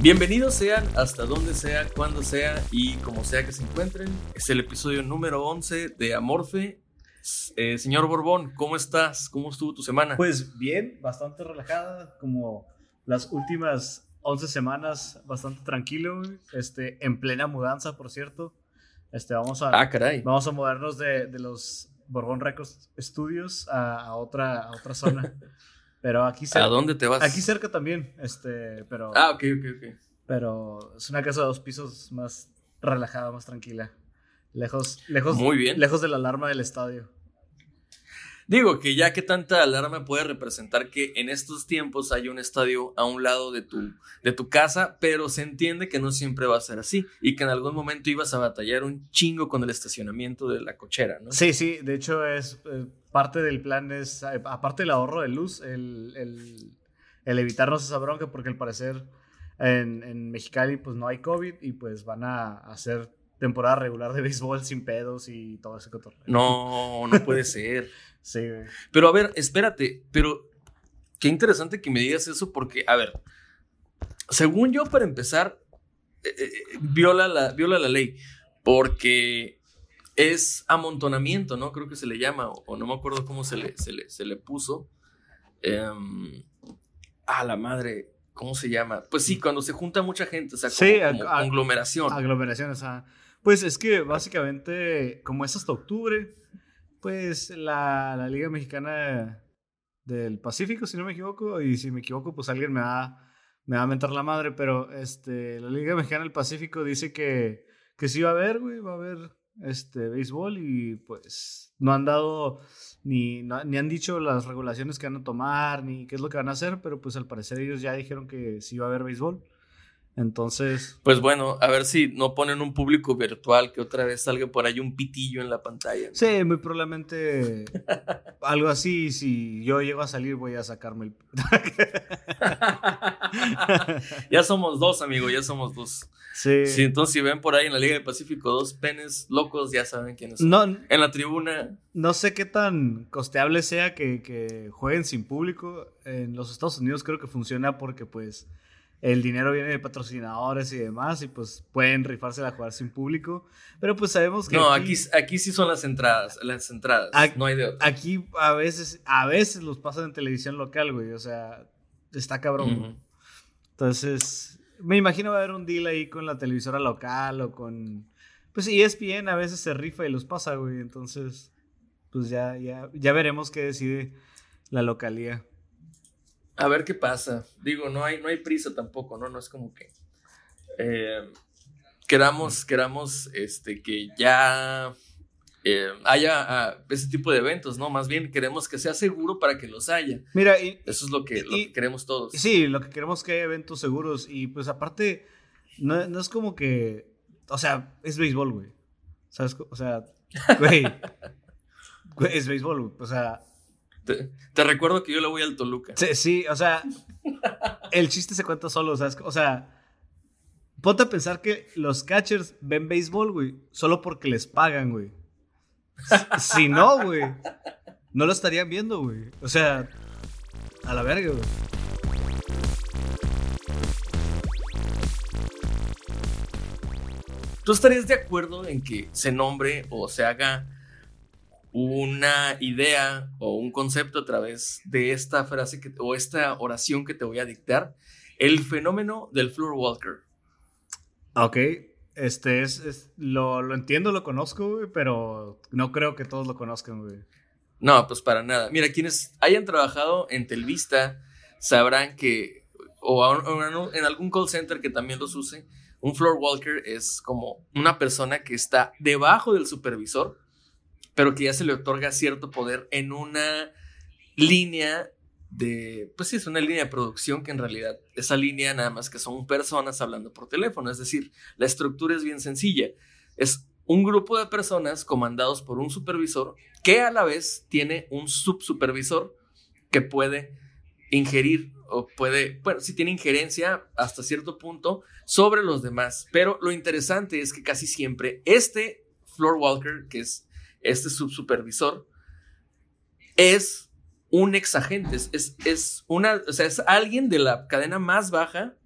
Bienvenidos sean hasta donde sea, cuando sea y como sea que se encuentren. Es el episodio número 11 de Amorfe. Eh, señor Borbón, ¿cómo estás? ¿Cómo estuvo tu semana? Pues bien, bastante relajada, como las últimas 11 semanas, bastante tranquilo, este, en plena mudanza, por cierto. Este, vamos a, ah, caray. Vamos a movernos de, de los Borbón Records Studios a, a, otra, a otra zona. Pero aquí cerca. ¿A dónde te vas? Aquí cerca también, este, pero. Ah, ok, ok, ok. Pero es una casa de dos pisos más relajada, más tranquila. Lejos, lejos. Muy bien. Lejos de la alarma del estadio. Digo que ya que tanta alarma puede representar que en estos tiempos hay un estadio a un lado de tu, de tu casa, pero se entiende que no siempre va a ser así y que en algún momento ibas a batallar un chingo con el estacionamiento de la cochera, ¿no? Sí, sí, de hecho es eh, parte del plan es, eh, aparte del ahorro de luz, el, el, el evitarnos esa bronca porque al parecer en, en Mexicali pues no hay COVID y pues van a hacer temporada regular de béisbol sin pedos y todo ese cotorreo. No, no puede ser. sí. Pero a ver, espérate, pero qué interesante que me digas eso porque, a ver, según yo, para empezar, eh, eh, viola, la, viola la ley porque es amontonamiento, ¿no? Creo que se le llama, o, o no me acuerdo cómo se le, se le, se le puso. Eh, a la madre, ¿cómo se llama? Pues sí, cuando se junta mucha gente, o sea, como, Sí, como conglomeración. Aglomeración, o sea. Pues es que básicamente, como es hasta octubre, pues la, la Liga Mexicana del Pacífico, si no me equivoco, y si me equivoco, pues alguien me va, me va a mentar la madre, pero este, la Liga Mexicana del Pacífico dice que, que sí va a haber, güey, va a haber este, béisbol y pues no han dado ni, no- ni han dicho las regulaciones que van a tomar, ni qué es lo que van a hacer, pero pues al parecer ellos ya dijeron que sí va a haber béisbol. Entonces, Pues bueno, a ver si no ponen un público virtual que otra vez salga por ahí un pitillo en la pantalla. Sí, muy probablemente algo así. Si yo llego a salir, voy a sacarme el. ya somos dos, amigo, ya somos dos. sí. Sí, entonces si ven por ahí en la Liga del Pacífico dos penes locos, ya saben quiénes son. No, En la tribuna, no sé qué tan costeable sea que, que jueguen sin público. En los Estados Unidos creo que funciona porque, pues, el dinero viene de patrocinadores y demás, y pues pueden rifarse a jugar sin público. Pero pues sabemos que. no, aquí, aquí sí son las entradas, las entradas, Ac- no hay de otra. Aquí a veces, a veces los pasan en televisión local, güey. O sea, está cabrón. güey. Ujú. Entonces, me imagino va a haber un deal ahí con la televisora local o con. Pues ESPN a veces se rifa y los pasa, güey. Entonces, pues ya, ya, ya veremos qué decide la localía. A ver qué pasa. Digo, no hay, no hay prisa tampoco, ¿no? No es como que eh, queramos, queramos este, que ya eh, haya ah, ese tipo de eventos, ¿no? Más bien queremos que sea seguro para que los haya. Mira, y, Eso es lo que, lo Y- que queremos todos. sí, lo que queremos es que haya eventos seguros. Y pues aparte, no, no es como que. O sea, es béisbol, güey. ¿Sabes? O sea, güey. güey, es béisbol, güey. O sea, Te, te recuerdo que yo le voy al Toluca. Sí, sí, o sea, el chiste se cuenta solo, ¿sabes? O sea, ponte a pensar que los catchers ven béisbol, güey, solo porque les pagan, güey. Si- no, güey, no lo estarían viendo, güey. O sea, a la verga, güey. ¿Tú estarías de acuerdo en que se nombre o se haga una idea o un concepto a través de esta frase que, o esta oración que te voy a dictar? El fenómeno del floor walker. Ok, este es, es- lo, lo entiendo, lo conozco, güey, pero no creo que todos lo conozcan. No, pues para nada. Mira, quienes hayan trabajado en Telvista sabrán que, o o en algún call center que también los use, Un floor walker es como una persona que está debajo del supervisor, pero que ya se le otorga cierto poder en una línea pues sí, es una línea de producción que en realidad esa línea nada más que son personas hablando por teléfono, es decir, la estructura es bien sencilla. Es un grupo de personas comandados por un supervisor que a la vez tiene un subsupervisor que puede ingerir o puede, bueno, sí tiene injerencia hasta cierto punto sobre los demás, pero lo interesante es que casi siempre este floor walker, que es este subsupervisor, es un exagente, es, es, una, o sea, es alguien de la cadena más baja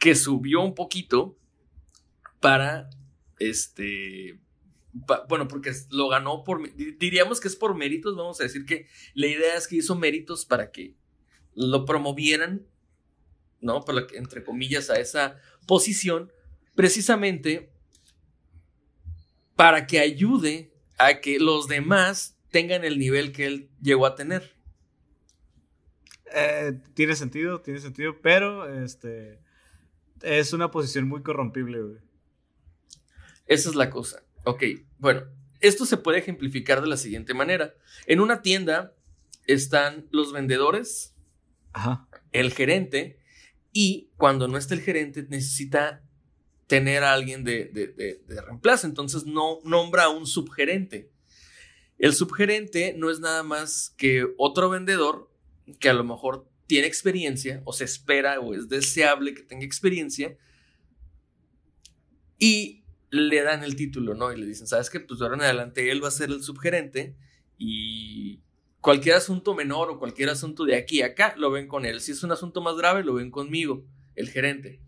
que subió un poquito para, este, bueno, porque lo ganó por, diríamos que es por méritos, vamos a decir que la idea es que hizo méritos para que lo promovieran, ¿no? Para que, entre comillas, a esa posición, precisamente para que ayude a que los demás tengan el nivel que él llegó a tener. Eh, tiene sentido, tiene sentido, pero este es una posición muy corrompible, güey. Esa es la cosa. Ok, bueno, esto se puede ejemplificar de la siguiente manera. En una tienda están los vendedores, el gerente, y cuando no está el gerente necesita tener a alguien de, de reemplazo. Entonces no nombra a un subgerente. El subgerente no es nada más que otro vendedor que a lo mejor tiene experiencia o se espera o es deseable que tenga experiencia y le dan el título, ¿no? Y le dicen, ¿sabes qué? Pues de ahora en adelante él va a ser el subgerente y cualquier asunto menor o cualquier asunto de aquí a acá lo ven con él. Si es un asunto más grave, lo ven conmigo, el gerente.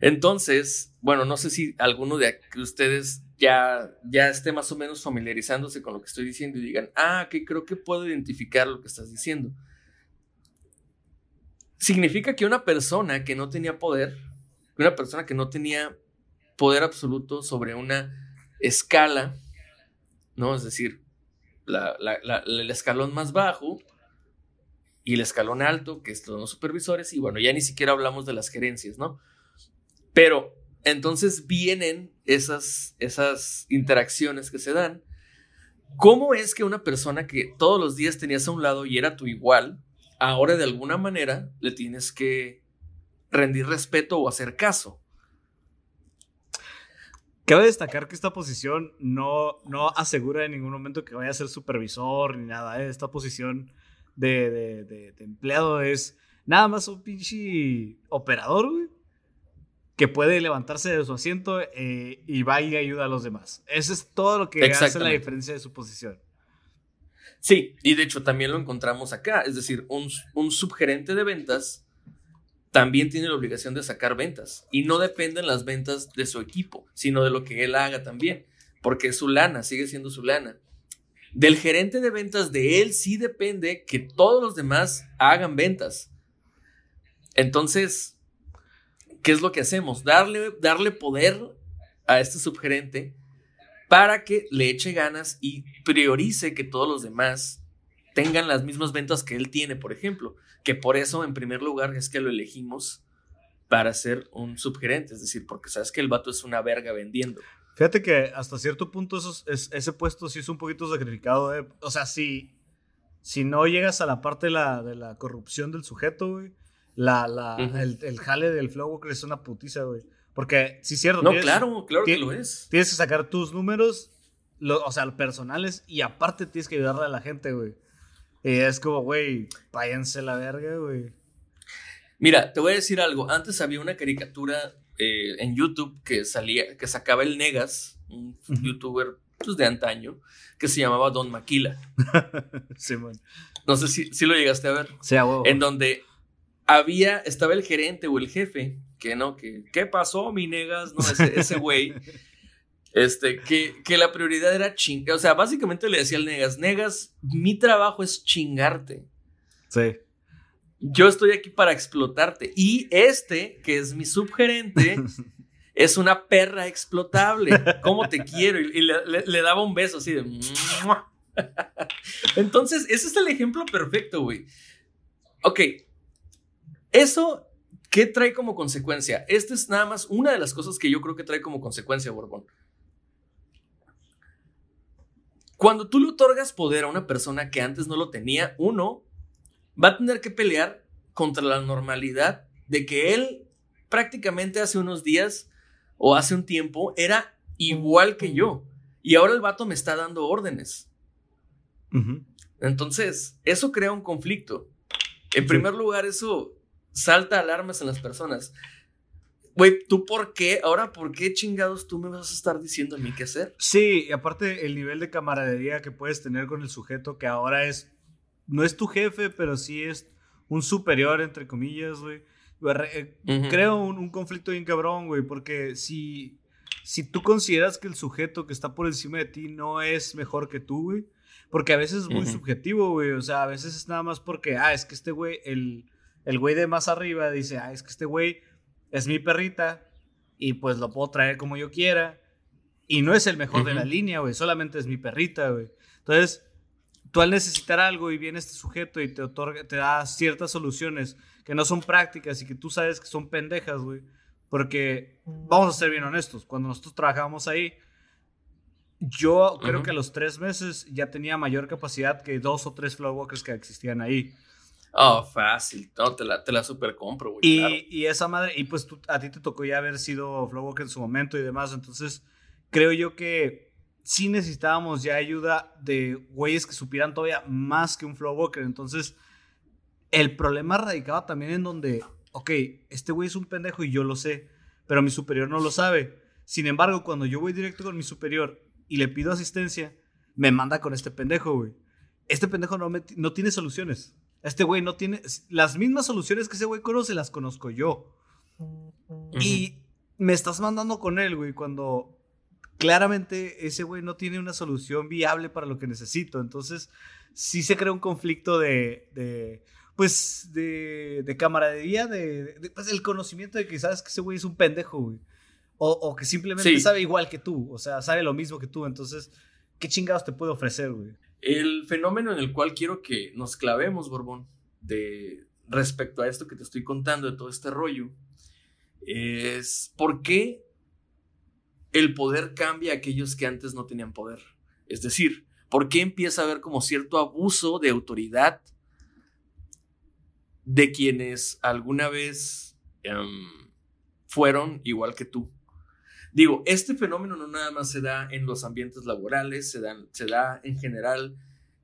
Entonces, bueno, no sé si alguno de ustedes ya, ya esté más o menos familiarizándose con lo que estoy diciendo y digan, ah, que creo que puedo identificar lo que estás diciendo. Significa que una persona que no tenía poder, una persona que no tenía poder absoluto sobre una escala, ¿no? Es decir, el escalón más bajo y el escalón alto, que son los supervisores, y bueno, ya ni siquiera hablamos de las gerencias, ¿no? Pero entonces vienen esas, esas interacciones que se dan. ¿Cómo es que una persona que todos los días tenías a un lado y era tu igual, ahora de alguna manera le tienes que rendir respeto o hacer caso? Cabe destacar que esta posición no, no asegura en ningún momento que vaya a ser supervisor ni nada. ¿eh? Esta posición de, de, de, empleado es nada más un pinche operador, güey que puede levantarse de su asiento eh, y va y ayuda a los demás. Eso es todo lo que hace la diferencia de su posición. Sí, y de hecho también lo encontramos acá. Es decir, un, un subgerente de ventas también tiene la obligación de sacar ventas. Y no dependen las ventas de su equipo, sino de lo que él haga también. Porque es su lana, sigue siendo su lana. Del gerente de ventas de él sí depende que todos los demás hagan ventas. Entonces, ¿qué es lo que hacemos? Darle, darle poder a este subgerente para que le eche ganas y priorice que todos los demás tengan las mismas ventas que él tiene, por ejemplo. Que por eso, en primer lugar, es que lo elegimos para ser un subgerente. Es decir, porque sabes que el vato es una verga vendiendo. Fíjate que hasta cierto punto ese puesto sí es un poquito sacrificado. Eh. O sea, si, si no llegas a la parte de la, de la corrupción del sujeto, güey, la, la, el, el, jale del Flow es una putiza, güey. Porque, si es cierto. No, claro, claro que lo es. Tienes que sacar tus números, o sea, personales, y aparte tienes que ayudarle a la gente, güey. Y es como, güey, váyanse la verga, güey. Mira, te voy a decir algo. Antes había una caricatura eh, en YouTube que salía, que sacaba el Negas, un youtuber pues, de antaño, que se llamaba Don Maquila. sí, man. No sé si, si, lo llegaste a ver. Sí, a En donde había, estaba el gerente o el jefe, que no, que, ¿qué pasó, mi negas? No, ese güey. este, que, que la prioridad era chingar. O sea, básicamente le decía al negas, negas, mi trabajo es chingarte. Sí. Yo estoy aquí para explotarte. Y este, que es mi subgerente, es una perra explotable. ¿Cómo te quiero? Y, le, le, daba un beso así de... Entonces, ese es el ejemplo perfecto, güey. Ok, eso ¿Qué trae como consecuencia? Esta es nada más una de las cosas que yo creo que trae como consecuencia, Borbón. Cuando tú le otorgas poder a una persona que antes no lo tenía, uno va a tener que pelear contra la normalidad de que él prácticamente hace unos días o hace un tiempo era igual que yo. Y ahora el vato me está dando órdenes. Entonces, eso crea un conflicto. En primer lugar, eso salta alarmas en las personas. Güey, ¿tú por qué? Ahora, ¿por qué chingados tú me vas a estar diciendo a mí qué hacer? Sí, y aparte el nivel de camaradería que puedes tener con el sujeto que ahora es, no es tu jefe, pero sí es un superior, entre comillas, güey. Eh, creo un, conflicto bien cabrón, güey, porque si, si tú consideras que el sujeto que está por encima de ti no es mejor que tú, güey, porque a veces es muy subjetivo, güey, o sea, a veces es nada más porque, ah, es que este güey, el, el güey de más arriba dice, ah, es que este güey es mi perrita y pues lo puedo traer como yo quiera. Y no es el mejor de la línea, güey, solamente es mi perrita, güey. Entonces, tú al necesitar algo y viene este sujeto y te otorga, te da ciertas soluciones que no son prácticas y que tú sabes que son pendejas, güey. Porque, vamos a ser bien honestos, cuando nosotros trabajábamos ahí, yo creo que a los tres meses ya tenía mayor capacidad que dos o tres flowwalkers que existían ahí. Oh, fácil. No, te la, te la super compro, güey. Y, y, esa madre, y pues a ti te tocó ya haber sido Flowwalker en su momento y demás. Entonces, creo yo que sí necesitábamos ya ayuda de güeyes que supieran todavía más que un Flowwalker. Entonces, el problema radicaba también en donde, ok, este güey es un pendejo y yo lo sé, pero mi superior no lo sabe. Sin embargo, cuando yo voy directo con mi superior y le pido asistencia, me manda con este pendejo, güey. Este pendejo no, no tiene soluciones. Este güey no tiene. Las mismas soluciones que ese güey conoce las conozco yo. Y me estás mandando con él, güey, cuando claramente ese güey no tiene una solución viable para lo que necesito. Entonces, sí se crea un conflicto de. de pues de, de camaradería, de, pues el conocimiento de que sabes que ese güey es un pendejo, güey. O, que simplemente sabe igual que tú, o sea, sabe lo mismo que tú. Entonces, ¿qué chingados te puede ofrecer, güey? El fenómeno en el cual quiero que nos clavemos, Borbón, de respecto a esto que te estoy contando, de todo este rollo, es por qué el poder cambia a aquellos que antes no tenían poder. Es decir, ¿por qué empieza a haber como cierto abuso de autoridad de quienes alguna vez em, fueron igual que tú? Digo, este fenómeno no nada más se da en los ambientes laborales, se, se da en general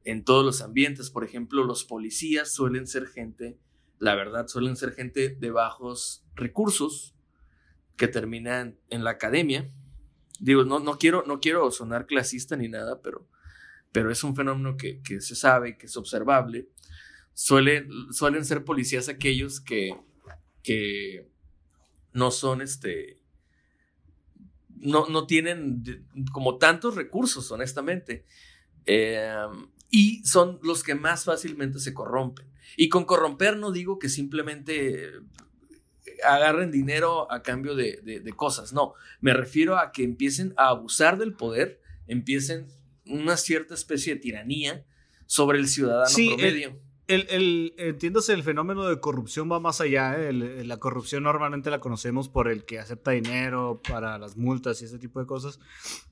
en todos los ambientes. Por ejemplo, los policías suelen ser gente, la verdad, suelen ser gente de bajos recursos que terminan en la academia. Digo, no, no, quiero, no quiero sonar clasista ni nada, pero, pero es un fenómeno que, se sabe, que es observable. Suelen, suelen ser policías aquellos que, que no son este, no, tienen como tantos recursos, honestamente. Em, y son los que más fácilmente se corrompen. Y con corromper no digo que simplemente agarren dinero a cambio de, cosas, no, me refiero a que empiecen a abusar del poder, empiecen una cierta especie de tiranía sobre el ciudadano promedio el, el, entiéndase, el fenómeno de corrupción va más allá. ¿eh? la corrupción normalmente la conocemos por el que acepta dinero para las multas y ese tipo de cosas.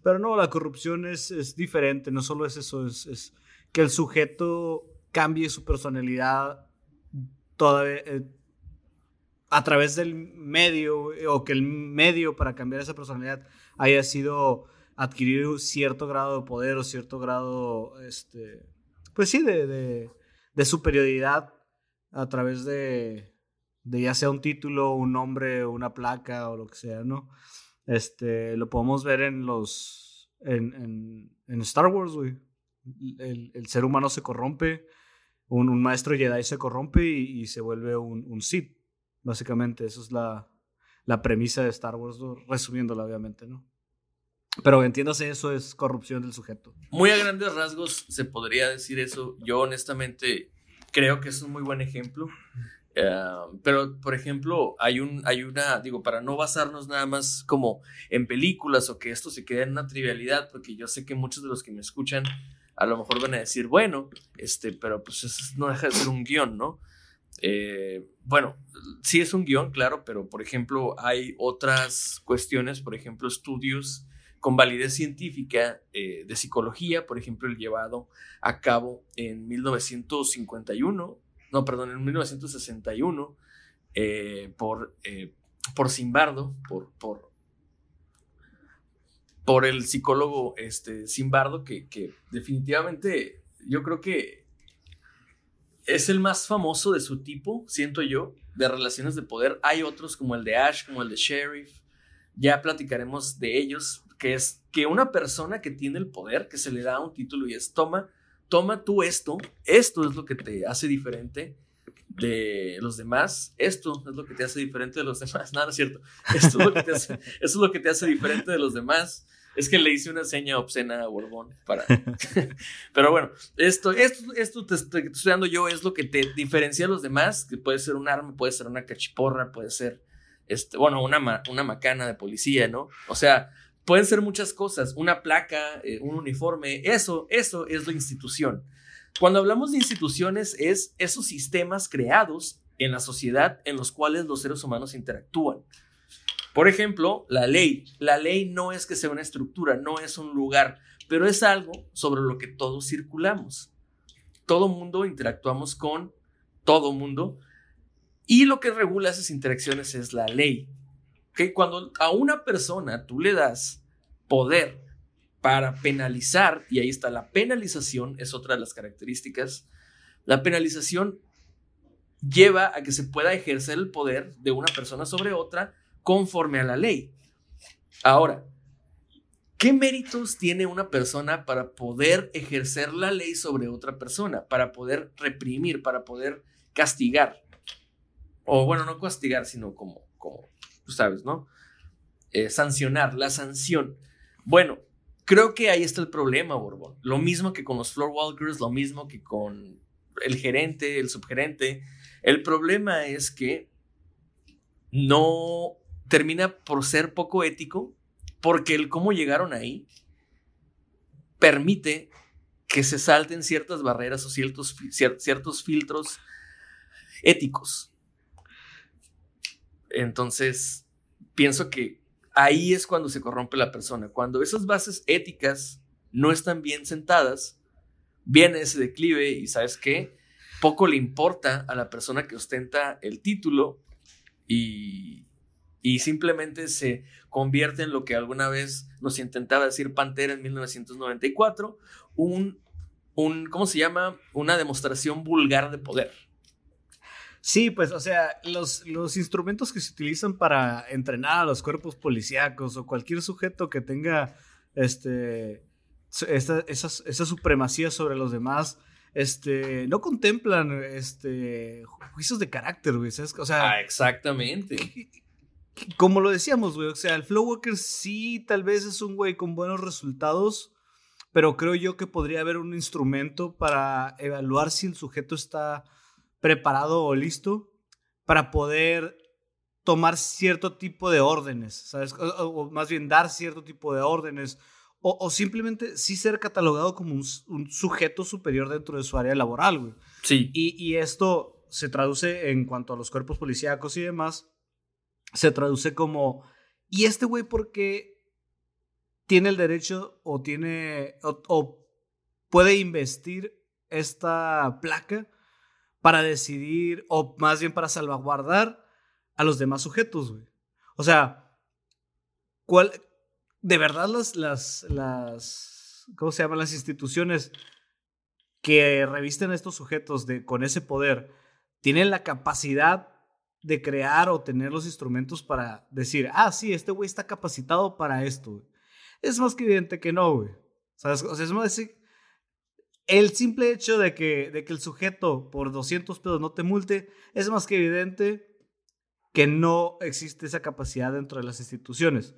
Pero no, la corrupción es, es diferente. No solo es eso, es, es, que el sujeto cambie su personalidad todavía, eh, a través del medio o que el medio para cambiar esa personalidad haya sido adquirir cierto grado de poder o cierto grado, este, pues sí, de de superioridad a través de, de ya sea un título, un nombre, una placa o lo que sea, ¿no? Este, lo podemos ver en los, en, en, Star Wars, güey. El, el, ser humano se corrompe, un, un maestro Jedi se corrompe y, se vuelve un, un, Sith, básicamente. Esa es la, la premisa de Star Wars, resumiéndola obviamente, ¿no? Pero entiéndase, eso es corrupción del sujeto. Muy a grandes rasgos se podría decir eso. Yo honestamente creo que es un muy buen ejemplo. Eh, pero, por ejemplo, hay, un, hay una, digo, para no basarnos nada más como en películas o que esto se quede en una trivialidad, porque yo sé que muchos de los que me escuchan a lo mejor van a decir, bueno, este, pero pues eso no deja de ser un guion, ¿no? Eh, bueno, sí es un guion, claro, pero por ejemplo hay otras cuestiones, por ejemplo, estudios con validez científica eh, de psicología, por ejemplo, el llevado a cabo en 1951, no, perdón, en 1961, eh, por, por Simbardo, por, por, por el psicólogo este, Simbardo, que, que definitivamente yo creo que es el más famoso de su tipo, siento yo, de relaciones de poder. Hay otros como el de Ash, como el de Sheriff. Ya platicaremos de ellos, que es que una persona que tiene el poder, que se le da un título y es toma, toma tú esto, esto es lo que te hace diferente de los demás, esto es lo que te hace diferente de los demás, nada, no es cierto, esto es lo que te hace, esto es lo que te hace diferente de los demás, es que le hice una seña obscena a Borbón para. Pero bueno, esto, esto, esto te, estoy dando yo es lo que te diferencia a los demás, que puede ser un arma, puede ser una cachiporra, puede ser, este, bueno, una, una macana de policía, ¿no? O sea, pueden ser muchas cosas, una placa, eh, un uniforme, eso, eso es la institución. Cuando hablamos de instituciones es esos sistemas creados en la sociedad en los cuales los seres humanos interactúan. Por ejemplo, la ley. La ley no es que sea una estructura, no es un lugar, pero es algo sobre lo que todos circulamos. Todo mundo interactuamos con todo mundo y lo que regula esas interacciones es la ley. ¿Okay? Cuando a una persona tú le das poder para penalizar, y ahí está la penalización, es otra de las características, la penalización lleva a que se pueda ejercer el poder de una persona sobre otra conforme a la ley. Ahora, ¿qué méritos tiene una persona para poder ejercer la ley sobre otra persona, para poder reprimir, para poder castigar? O bueno, no castigar, sino como, como tú sabes, ¿no? Eh, sancionar, la sanción. Bueno, creo que ahí está el problema, Borbón. Lo mismo que con los floor walkers, lo mismo que con el gerente, el subgerente. El problema es que no termina por ser poco ético porque el cómo llegaron ahí permite que se salten ciertas barreras o ciertos, ciertos filtros éticos. Entonces, pienso que ahí es cuando se corrompe la persona. Cuando esas bases éticas no están bien sentadas, viene ese declive y sabes qué, poco le importa a la persona que ostenta el título y, y simplemente se convierte en lo que alguna vez nos intentaba decir Pantera en 1994, un, un ¿cómo se llama? Una demostración vulgar de poder. Sí, pues, o sea, los, los instrumentos que se utilizan para entrenar a los cuerpos policíacos o cualquier sujeto que tenga este, esa, esa supremacía sobre los demás, este, no contemplan este, juicios de carácter, güey, O sea, ah, exactamente. como lo decíamos, güey, o sea, el Flow Walker sí tal vez es un güey con buenos resultados, pero creo yo que podría haber un instrumento para evaluar si el sujeto está preparado o listo para poder tomar cierto tipo de órdenes, ¿sabes? O, más bien dar cierto tipo de órdenes, o, simplemente sí ser catalogado como un, sujeto superior dentro de su área laboral, güey. Sí. Y, y esto se traduce en cuanto a los cuerpos policíacos y demás se traduce como, ¿y este güey por qué tiene el derecho o tiene, o, puede investir esta placa para decidir, o más bien para salvaguardar a los demás sujetos, güey? O sea, ¿cuál, de verdad las, las, las, ¿cómo se llaman? Las instituciones que revisten a estos sujetos de, con ese poder tienen la capacidad de crear o tener los instrumentos para decir, ah, sí, este güey está capacitado para esto. Es más que evidente que no, güey. O sea, es más el simple hecho de que, de que el sujeto por 200 pesos no te multe es más que evidente que no existe esa capacidad dentro de las instituciones.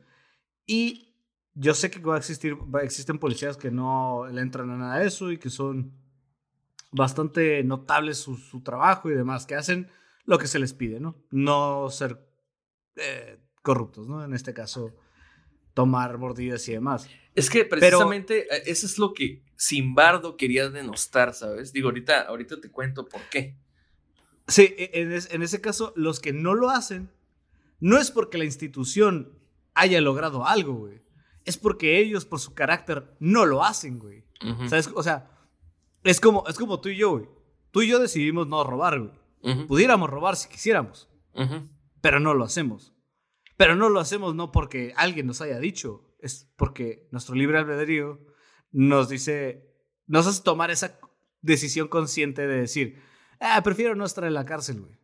Y yo sé que va a existir, existen policías que no le entran a nada de eso y que son bastante notables su, su trabajo y demás, que hacen lo que se les pide, ¿no? No ser eh, corruptos, ¿no? En este caso, tomar mordidas y demás. Es que precisamente eh, eso es lo que Simbardo quería denostar, ¿sabes? Digo, ahorita, ahorita te cuento por qué. Sí, e, en, en ese caso, los que no lo hacen, no es porque la institución haya logrado algo, güey. Es porque ellos, por su carácter, no lo hacen, güey. O sea, es como, es como tú y yo, güey. Tú y yo decidimos no robar, güey. Pudiéramos robar si quisiéramos. Pero no lo hacemos. Pero no lo hacemos no porque alguien nos haya dicho. Es porque nuestro libre albedrío nos dice, nos hace tomar esa decisión consciente de decir, ah, prefiero no estar en la cárcel, güey.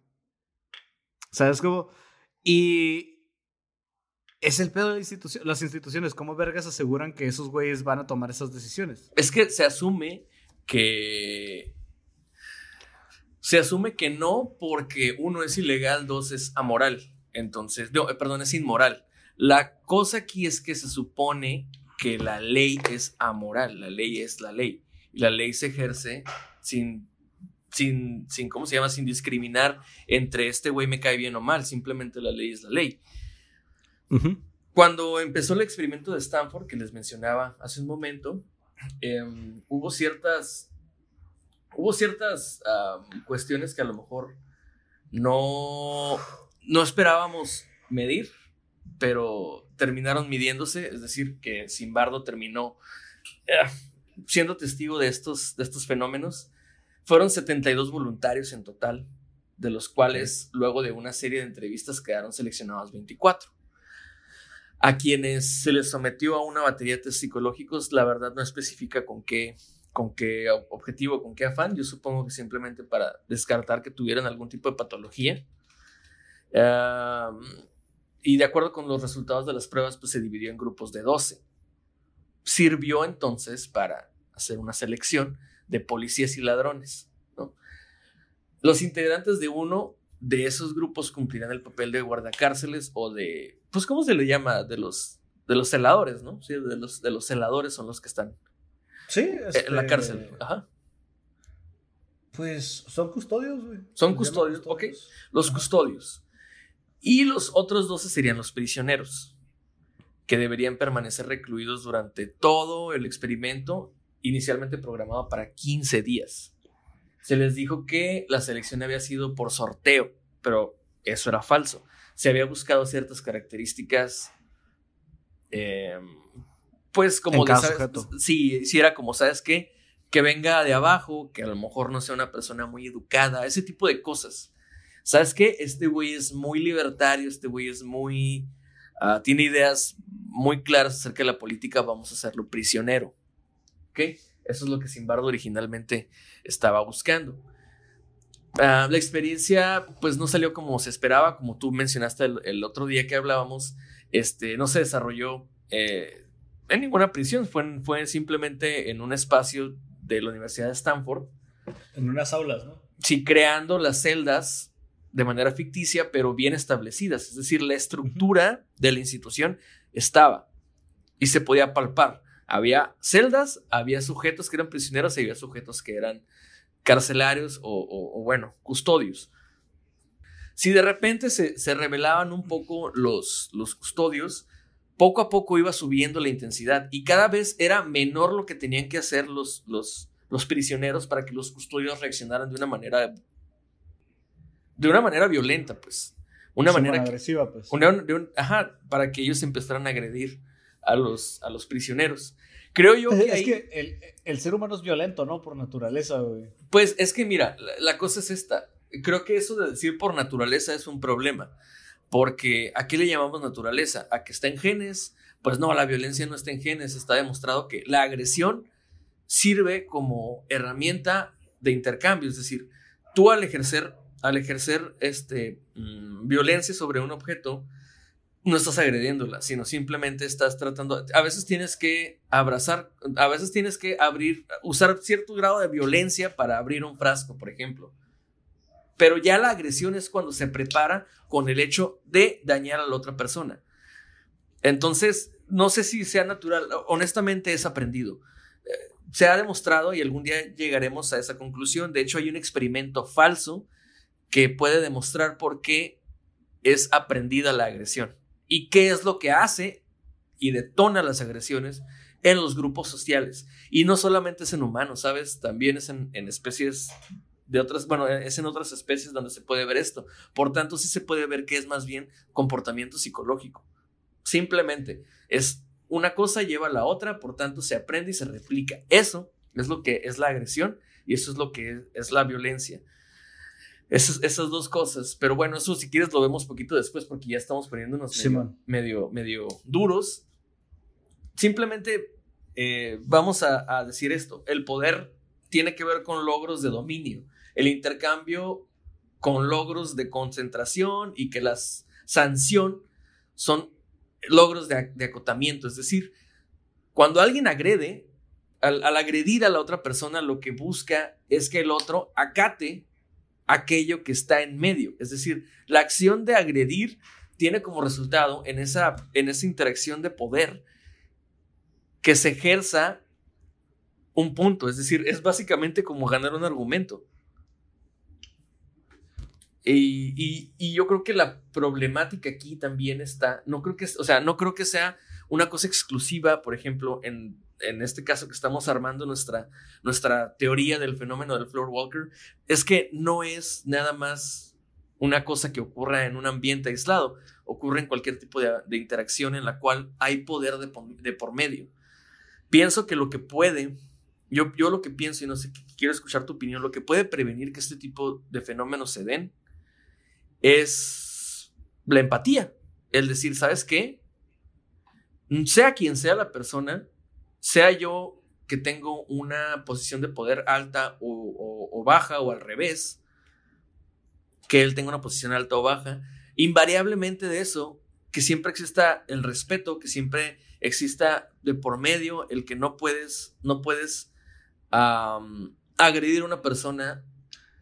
¿Sabes cómo? Y es el pedo de las instituciones. ¿Cómo vergas aseguran que esos güeyes van a tomar esas decisiones? Es que se asume que. Se asume que no, porque uno es ilegal, dos es amoral. Entonces, no, perdón, es inmoral. La cosa aquí es que se supone que la ley es amoral, la ley es la ley. Y la ley se ejerce sin sin, sin, ¿cómo se llama? Sin discriminar entre este güey me cae bien o mal, simplemente la ley es la ley. Cuando empezó el experimento de Stanford, que les mencionaba hace un momento, em, hubo ciertas, hubo ciertas cuestiones que a lo mejor no, no esperábamos medir, pero terminaron midiéndose, es decir, que Simbardo terminó eh, siendo testigo de estos, de estos fenómenos fueron 72 voluntarios en total, de los cuales luego de una serie de entrevistas quedaron seleccionados 24. A quienes se les sometió a una batería de test psicológicos, la verdad no especifica con qué, con qué objetivo, con qué afán. Yo supongo que simplemente para descartar que tuvieran algún tipo de patología. Y de acuerdo con los resultados de las pruebas, pues se dividió en grupos de 12. Sirvió entonces para hacer una selección de policías y ladrones. ¿no? Los integrantes de uno de esos grupos cumplirán el papel de guardacárceles o de, pues, ¿cómo se le llama? De los, de los celadores, ¿no? Sí, de los, de los celadores son los que están sí, en la este, cárcel. Ajá. Pues son custodios, güey. Son custodios, ok. Los custodios. Y los otros 12 serían los prisioneros, que deberían permanecer recluidos durante todo el experimento inicialmente programado para 15 días. Se les dijo que la selección había sido por sorteo, pero eso era falso. Se había buscado ciertas características, em, pues como de, sí, sí era como, ¿sabes qué? Que venga de abajo, que a lo mejor no sea una persona muy educada, ese tipo de cosas. ¿Sabes qué? Este güey es muy libertario, este güey es muy... Ah, tiene ideas muy claras acerca de la política, vamos a hacerlo prisionero. Eso es lo que Simbardo originalmente estaba buscando. Ah, la experiencia pues no salió como se esperaba, como tú mencionaste el, otro día que hablábamos, este, no se desarrolló eh, en ninguna prisión, fue, fue simplemente en un espacio de la Universidad de Stanford. En unas aulas, ¿no? Sí, creando las celdas de manera ficticia, pero bien establecidas. Es decir, la estructura de la institución estaba y se podía palpar. Había celdas, había sujetos que eran prisioneros y había sujetos que eran carcelarios o, bueno, custodios. Si de repente se, revelaban un poco los, los custodios, poco a poco iba subiendo la intensidad y cada vez era menor lo que tenían que hacer los, los, los prisioneros para que los custodios reaccionaran de una manera de una manera violenta, pues. Una manera agresiva, pues. ajá, para que ellos empezaran a agredir a los, a los prisioneros. Creo yo que. Es que el, ser humano es violento, ¿no? Por naturaleza, güey. Pues es que, mira, la, cosa es esta. Creo que eso de decir por naturaleza es un problema. Porque ¿a qué le llamamos naturaleza? ¿A que está en genes? Pues no, la violencia no está en genes. Está demostrado que la agresión sirve como herramienta de intercambio. Es decir, tú al ejercer, al ejercer este, mm, violencia sobre un objeto, no estás agrediéndola, sino simplemente estás tratando, a veces tienes que abrazar, a veces tienes que abrir, usar cierto grado de violencia para abrir un frasco, por ejemplo. Pero ya la agresión es cuando se prepara con el hecho de dañar a la otra persona. Entonces, no sé si sea natural, honestamente es aprendido. Eh, se ha demostrado y algún día llegaremos a esa conclusión. De hecho, hay un experimento falso que puede demostrar por qué es aprendida la agresión y qué es lo que hace y detona las agresiones en los grupos sociales. Y no solamente es en humanos, ¿sabes? También es en, especies de otras, bueno, es en otras especies donde se puede ver esto. Por tanto, sí se puede ver que es más bien comportamiento psicológico. Simplemente es una cosa lleva a la otra, por tanto se aprende y se replica. Eso es lo que es la agresión y eso es lo que es, la violencia. Esas, esas, dos cosas. Pero bueno, eso si quieres lo vemos poquito después porque ya estamos poniéndonos medio, medio, duros. Simplemente eh, vamos a, decir esto. El poder tiene que ver con logros de dominio. El intercambio con logros de concentración y que la sanción son logros de, acotamiento. Es decir, cuando alguien agrede, al, agredir a la otra persona, lo que busca es que el otro acate aquello que está en medio. Es decir, la acción de agredir tiene como resultado en esa, en esa interacción de poder que se ejerza un punto. Es decir, es básicamente como ganar un argumento. Y, yo creo que la problemática aquí también está, no creo que, o sea, no creo que sea una cosa exclusiva, por ejemplo, en, este caso que estamos armando nuestra, nuestra teoría del fenómeno del floor walker, es que no es nada más una cosa que ocurra en un ambiente aislado, ocurre en cualquier tipo de, interacción en la cual hay poder de, de, por medio. Pienso que lo que puede, yo, yo lo que pienso, y no sé, quiero escuchar tu opinión, lo que puede prevenir que este tipo de fenómenos se den es la empatía. El decir, ¿sabes qué? Sea quien sea la persona, sea yo que tengo una posición de poder alta o, baja o al revés, que él tenga una posición alta o baja, invariablemente de eso, que siempre exista el respeto, que siempre exista de por medio el que no puedes, no puedes agredir a una persona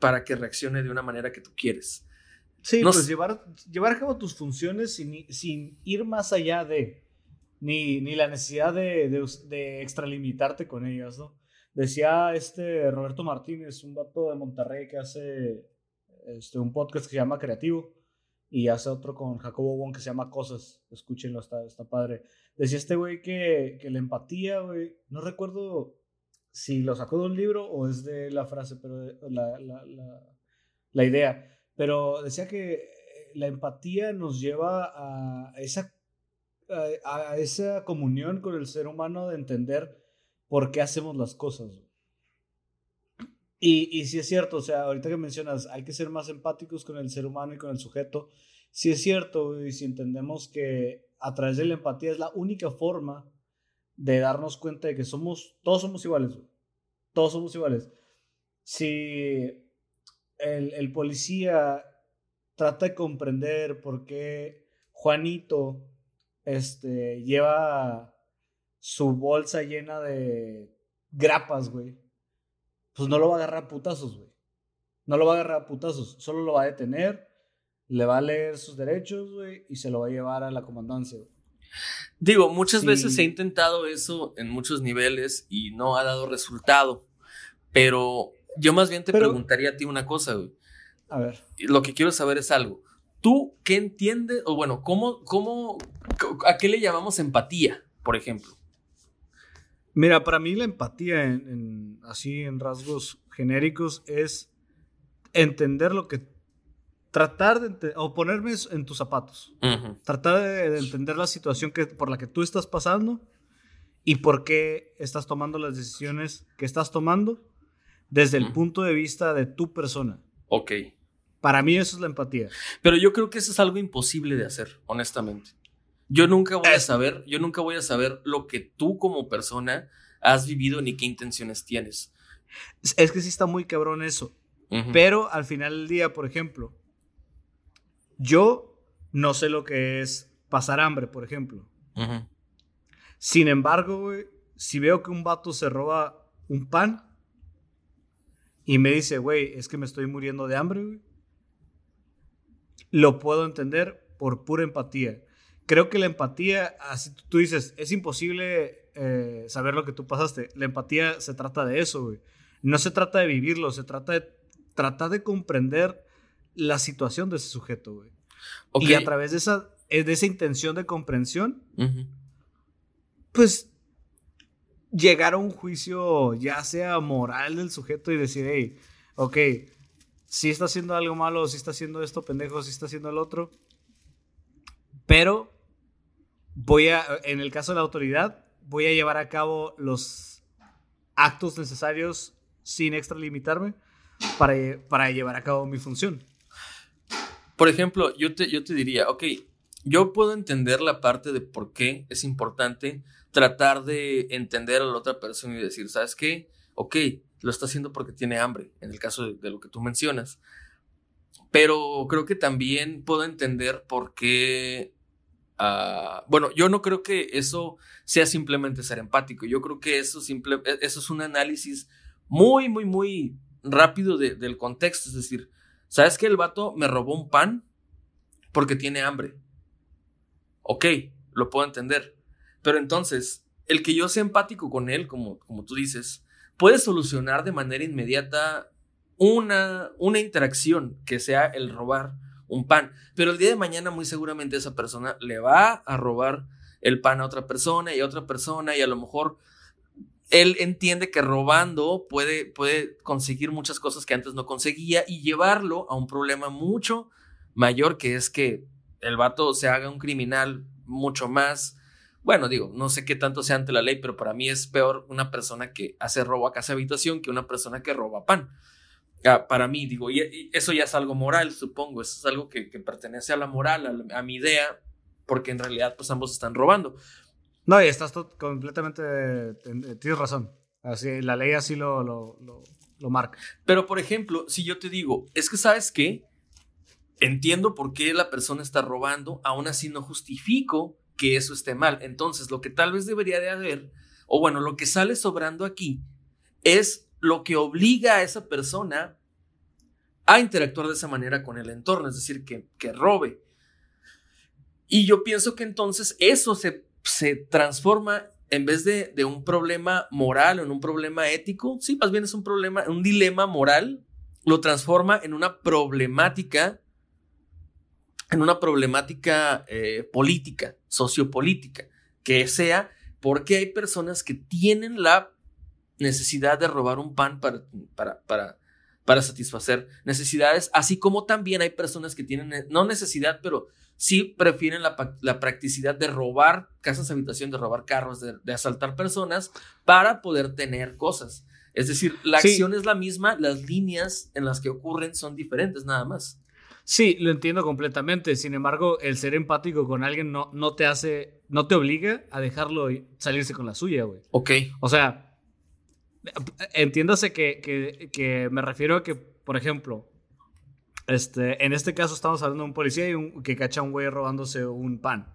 para que reaccione de una manera que tú quieres. Sí, pues llevar, llevar a cabo tus funciones sin, sin ir más allá de, ni, ni la necesidad de, de, extralimitarte con ellas, ¿no? Decía este Roberto Martínez, un vato de Monterrey que hace este, un podcast que se llama Creativo y hace otro con Jacobo Wong que se llama Cosas. Escúchenlo, está, está padre. Decía este güey que, que la empatía, güey, no recuerdo si lo sacó de un libro o es de la frase, pero la, la, la, la idea pero decía que eh, la empatía nos lleva a esa, a, esa comunión con el ser humano de entender por qué hacemos las cosas. Y, y sí es cierto, o sea, ahorita que mencionas, hay que ser más empáticos con el ser humano y con el sujeto. Sí es cierto, y si entendemos que a través de la empatía es la única forma de darnos cuenta de que somos, todos somos iguales, todos somos iguales. Si el, policía trata de comprender por qué Juanito este, lleva su bolsa llena de grapas, güey. Pues no lo va a agarrar a putazos, güey. No lo va a agarrar a putazos. Solo lo va a detener, le va a leer sus derechos, güey, y se lo va a llevar a la comandancia, Digo, muchas veces se ha intentado eso en muchos niveles y no ha dado resultado. Pero yo más bien te preguntaría a ti una cosa, güey. A ver. Lo que quiero saber es algo. ¿Tú qué entiendes? O bueno, ¿cómo, cómo, a qué le llamamos empatía, por ejemplo? Mira, para mí la empatía, en, así en rasgos genéricos, es entender lo que. Tratar de. o ponerme en tus zapatos. Tratar de, entender la situación que, por la que tú estás pasando y por qué estás tomando las decisiones que estás tomando desde el punto de vista de tu persona. Ok. Para mí eso es la empatía. Pero yo creo que eso es algo imposible de hacer, honestamente. Yo nunca voy a saber, yo nunca voy a saber lo que tú como persona has vivido ni qué intenciones tienes. Es que sí está muy cabrón eso. Pero al final del día, por ejemplo, yo no sé lo que es pasar hambre, por ejemplo. Sin embargo, si veo que un vato se roba un pan, y me dice, güey, es que me estoy muriendo de hambre, güey, lo puedo entender por pura empatía. Creo que la empatía, así tú dices, es imposible eh, saber lo que tú pasaste. La empatía se trata de eso, güey. No se trata de vivirlo, se trata de tratar de comprender la situación de ese sujeto, güey. Y a través de esa, de esa intención de comprensión, pues llegar a un juicio, ya sea moral del sujeto y decir, hey, ok, si está haciendo algo malo, si está haciendo esto pendejo, si está haciendo el otro. Pero voy a, en el caso de la autoridad, voy a llevar a cabo los actos necesarios sin extralimitarme para, para llevar a cabo mi función. Por ejemplo, yo te, yo te diría, ok, yo puedo entender la parte de por qué es importante tratar de entender a la otra persona y decir, ¿sabes qué? Ok, lo está haciendo porque tiene hambre, en el caso de, lo que tú mencionas. Pero creo que también puedo entender por qué... Ah, bueno, yo no creo que eso sea simplemente ser empático. Yo creo que eso, simple, e, eso es un análisis muy, muy, muy rápido del contexto. Es decir, ¿sabes que el vato me robó un pan porque tiene hambre? Ok, lo puedo entender. Pero entonces, el que yo sea empático con él, como, como tú dices, puede solucionar de manera inmediata una, una interacción que sea el robar un pan. Pero el día de mañana muy seguramente esa persona le va a robar el pan a otra persona y a otra persona y a lo mejor él entiende que robando puede, puede conseguir muchas cosas que antes no conseguía y llevarlo a un problema mucho mayor que es que el vato se haga un criminal mucho más bueno, digo, no sé qué tanto sea ante la ley, pero para mí es peor una persona que hace robo a casa habitación que una persona que roba pan. Ah, para mí, digo, y, eso ya es algo moral, supongo, eso es algo que, pertenece a la moral, a, mi idea, porque en realidad pues ambos están robando. No, y estás completamente, tienes razón, así, la ley así lo, lo, lo marca. Pero, por ejemplo, si yo te digo, es que sabes qué, entiendo por qué la persona está robando, aún así no justifico que eso esté mal. Entonces, lo que tal vez debería de haber, o bueno, lo que sale sobrando aquí, es lo que obliga a esa persona a interactuar de esa manera con el entorno, es decir, que, que robe. Y yo pienso que entonces eso se, se transforma en vez de, de, un problema moral o en un problema ético, sí, más bien es un problema, un dilema moral, lo transforma en una problemática en una problemática eh, política, sociopolítica, que sea porque hay personas que tienen la necesidad de robar un pan para, para, para, para satisfacer necesidades, así como también hay personas que tienen, no necesidad, pero sí prefieren la, practicidad de robar casas habitación, de robar carros, de, asaltar personas para poder tener cosas. Es decir, la acción es la misma, las líneas en las que ocurren son diferentes nada más. Sí, lo entiendo completamente. Sin embargo, el ser empático con alguien no, no te hace, no te obliga a dejarlo salirse con la suya, güey. Ok. O sea, entiéndase que, que, que, me refiero a que, por ejemplo, este, en este caso estamos hablando de un policía y un, que cacha a un güey robándose un pan.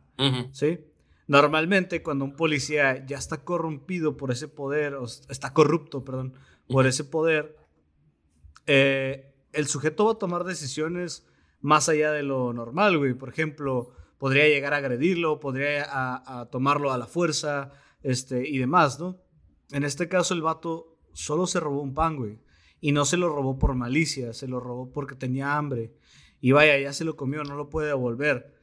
¿Sí? Normalmente, cuando un policía ya está corrompido por ese poder, o está corrupto, perdón, por ese poder, eh, el sujeto va a tomar decisiones más allá de lo normal, güey. Por ejemplo, podría llegar a agredirlo, podría a, tomarlo a la fuerza, este, y demás, ¿no? En este caso, el vato solo se robó un pan, güey. Y no se lo robó por malicia, se lo robó porque tenía hambre. Y vaya, ya se lo comió, no lo puede devolver.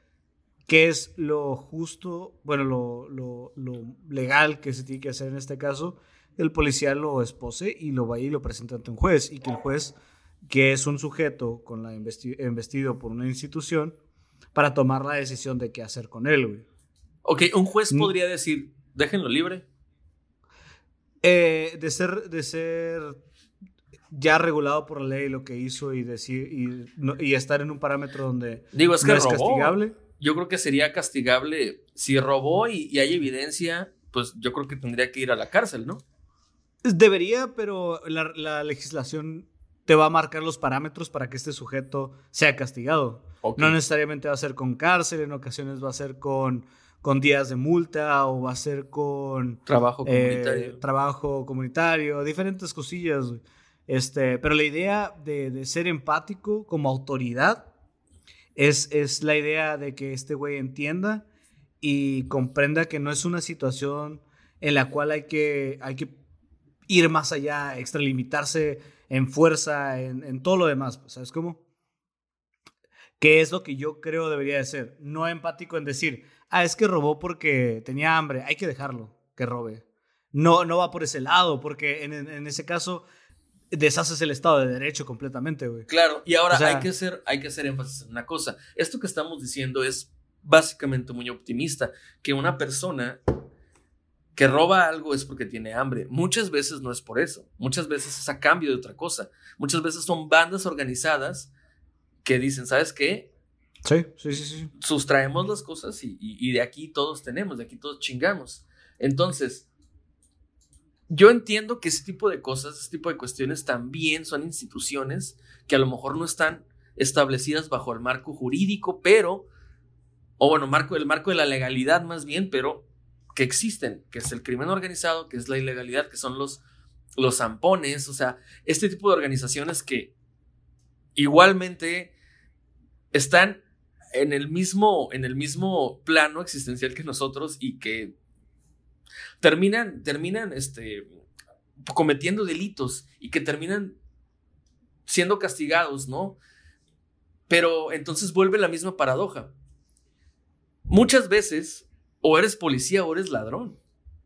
¿Qué es lo justo, bueno, lo, lo, legal que se tiene que hacer en este caso? El policía lo espose y lo vaya y lo presenta ante un juez. Y que el juez que es un sujeto con la investido por una institución para tomar la decisión de qué hacer con él, güey. Ok, un juez mm. podría decir, déjenlo libre. Eh, de ser, de ser ya regulado por la ley lo que hizo y decir y, estar en un parámetro donde Digo, es que no es castigable. Yo creo que sería castigable si robó y, hay evidencia, pues yo creo que tendría que ir a la cárcel, ¿no? Debería, pero la legislación te va a marcar los parámetros para que este sujeto sea castigado. No necesariamente va a ser con cárcel, en ocasiones va a ser con, con días de multa o va a ser con... Trabajo eh, comunitario. trabajo comunitario, diferentes cosillas. Este, pero la idea de, ser empático como autoridad es, es la idea de que este güey entienda y comprenda que no es una situación en la cual hay que, hay que ir más allá, extralimitarse en fuerza, en, todo lo demás, pues, ¿sabes cómo? ¿Qué es lo que yo creo debería de ser? No empático en decir, ah, es que robó porque tenía hambre, hay que dejarlo que robe. No, no va por ese lado, porque en, ese caso deshaces el Estado de Derecho completamente, güey. Claro, y ahora hay, que hacer, hay que hacer énfasis en una cosa. Esto que estamos diciendo es básicamente muy optimista, que una persona que roba algo es porque tiene hambre. Muchas veces no es por eso, muchas veces es a cambio de otra cosa. Muchas veces son bandas organizadas que dicen, ¿sabes qué? Sí, sí, sí, sí. Sustraemos las cosas y, de aquí todos tenemos, de aquí todos chingamos. Entonces, yo entiendo que ese tipo de cosas, ese tipo de cuestiones también son instituciones que a lo mejor no están establecidas bajo el marco jurídico, pero, o bueno, marco, el marco de la legalidad más bien, pero que existen, que es el crimen organizado, que es la ilegalidad, que son los, los zampones, o sea, este tipo de organizaciones que igualmente están en el mismo, en el mismo plano existencial que nosotros y que terminan, terminan este, cometiendo delitos y que terminan siendo castigados, ¿no? Pero entonces vuelve la misma paradoja. Muchas veces o eres policía o eres ladrón.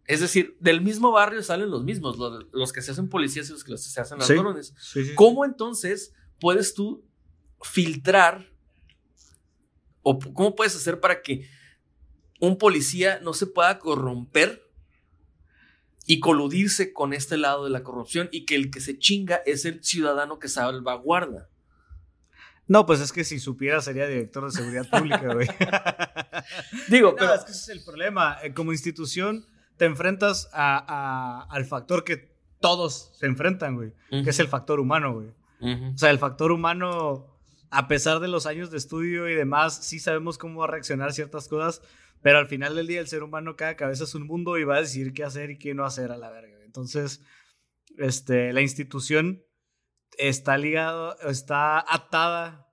Es decir, del mismo barrio salen los mismos, los, que se hacen policías y los que se hacen ladrones. ¿Cómo entonces puedes tú filtrar o cómo puedes hacer para que un policía no se pueda corromper y coludirse con este lado de la corrupción y que el que se chinga es el ciudadano que salvaguarda. No, pues es que si supiera sería director de seguridad pública, güey. Digo, pero es que ese es el problema. Eh, como institución te enfrentas al factor que todos se enfrentan, güey, que es el factor humano, güey. O sea, el factor humano, a pesar de los años de estudio y demás, sí sabemos cómo va a reaccionar ciertas cosas, pero al final del día el ser humano cada cabeza es un mundo y va a decir qué hacer y qué no hacer a la verga. Entonces, este, la institución está ligado, está atada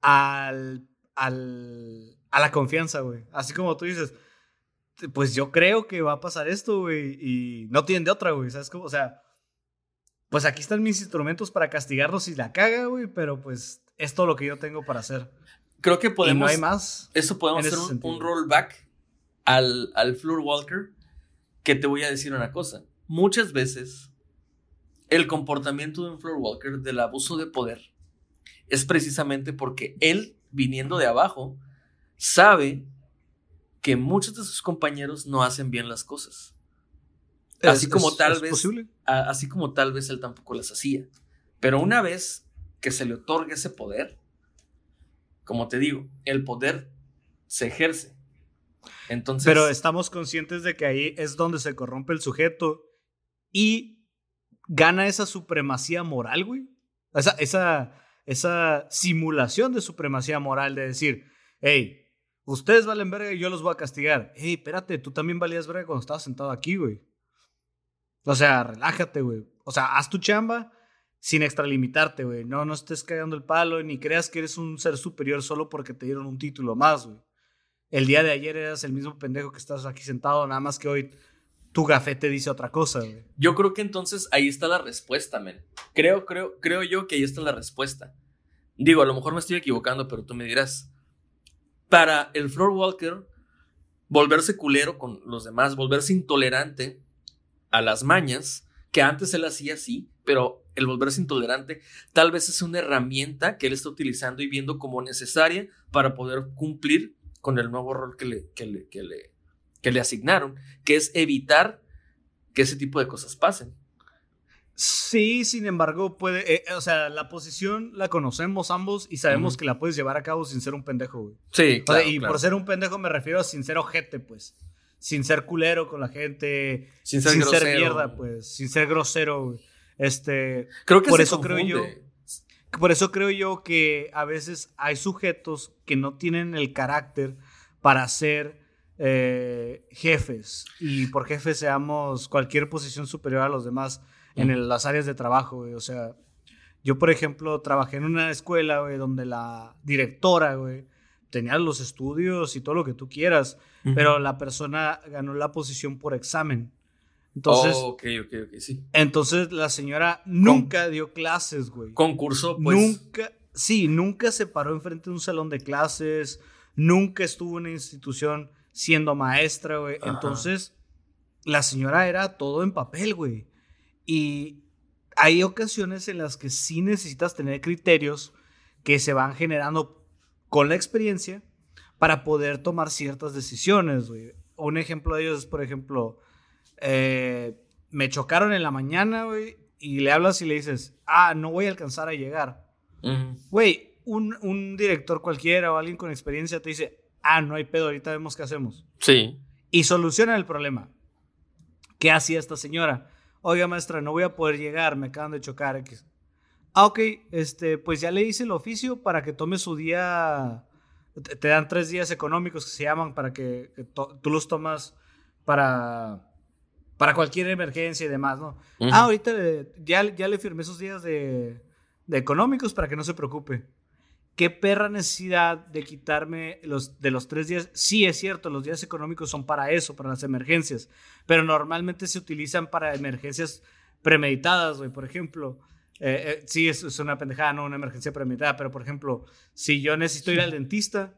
al, al, a la confianza, güey. Así como tú dices, pues yo creo que va a pasar esto, güey, y no tienen de otra, güey, ¿sabes cómo? O sea, pues aquí están mis instrumentos para castigarlos si la caga, güey, pero pues es todo lo que yo tengo para hacer. Creo que podemos. no hay más. Eso podemos hacer un, rollback al, al Floor Walker. Que te voy a decir una cosa. Muchas veces, el comportamiento de un Floor Walker del abuso de poder es precisamente porque él, viniendo de abajo, sabe que muchos de sus compañeros no hacen bien las cosas. Así como tal vez. así como tal vez él tampoco las hacía. Pero una vez que se le otorga ese poder, como te digo, el poder se ejerce. Entonces. Pero estamos conscientes de que ahí es donde se corrompe el sujeto y gana esa supremacía moral, güey. Esa, esa, esa simulación de supremacía moral de decir, hey, ustedes valen verga y yo los voy a castigar. Hey, espérate, tú también valías verga cuando estabas sentado aquí, güey. O sea, relájate, güey. O sea, haz tu chamba sin extralimitarte, güey. No, no estés cagando el palo ni creas que eres un ser superior solo porque te dieron un título más, güey. El día de ayer eras el mismo pendejo que estás aquí sentado, nada más que hoy tu gafete dice otra cosa. Yo creo que entonces ahí está la respuesta, men. Creo, creo, creo yo que ahí está la respuesta. Digo, a lo mejor me estoy equivocando, pero tú me dirás. Para el floor walker, volverse culero con los demás, volverse intolerante a las mañas, que antes él hacía así, pero el volverse intolerante tal vez es una herramienta que él está utilizando y viendo como necesaria para poder cumplir con el nuevo rol que le, que le, que le, que le asignaron, que es evitar que ese tipo de cosas pasen. Sí, sin embargo, puede, eh, o sea, la posición la conocemos ambos y sabemos que la puedes llevar a cabo sin ser un pendejo, güey. Sí, claro. y por ser un pendejo me refiero a sin ser ojete, pues. Sin ser culero con la gente. Sin ser, sin ser mierda, pues. Sin ser grosero, güey. Este, creo que por eso creo yo, por eso creo yo que a veces hay sujetos que no tienen el carácter para ser eh, jefes y por jefes seamos cualquier posición superior a los demás en las áreas de trabajo, O sea, yo por ejemplo trabajé en una escuela, güey, donde la directora, güey, tenía los estudios y todo lo que tú quieras, pero la persona ganó la posición por examen. Entonces, oh, ok, ok, ok, sí. Entonces la señora nunca dio clases, güey. Concurso, pues. Nunca, sí, nunca se paró enfrente de un salón de clases, nunca estuvo en una institución siendo maestra, güey. Entonces, la señora era todo en papel, güey. Y hay ocasiones en las que sí necesitas tener criterios que se van generando con la experiencia para poder tomar ciertas decisiones, güey. Un ejemplo de ellos es, por ejemplo, eh, me chocaron en la mañana, güey, y le hablas y le dices, ah, no voy a alcanzar a llegar. Güey, un, un, director cualquiera o alguien con experiencia te dice, ah, no hay pedo, ahorita vemos qué hacemos. Sí. Y soluciona el problema. ¿Qué hacía esta señora? Oiga, maestra, no voy a poder llegar, me acaban de chocar. X. Ah, ok, este, pues ya le hice el oficio para que tome su día. Te dan tres días económicos que se llaman para que, tú los tomas para, para cualquier emergencia y demás, ¿no? Ah, ahorita ya, ya le firmé esos días de, de económicos para que no se preocupe. ¿Qué perra necesidad de quitarme los, de los tres días? Sí, es cierto, los días económicos son para eso, para las emergencias, pero normalmente se utilizan para emergencias premeditadas, güey. Por ejemplo, eh, eh, sí, es, una pendejada, no una emergencia premeditada, pero por ejemplo, si yo necesito ir al dentista,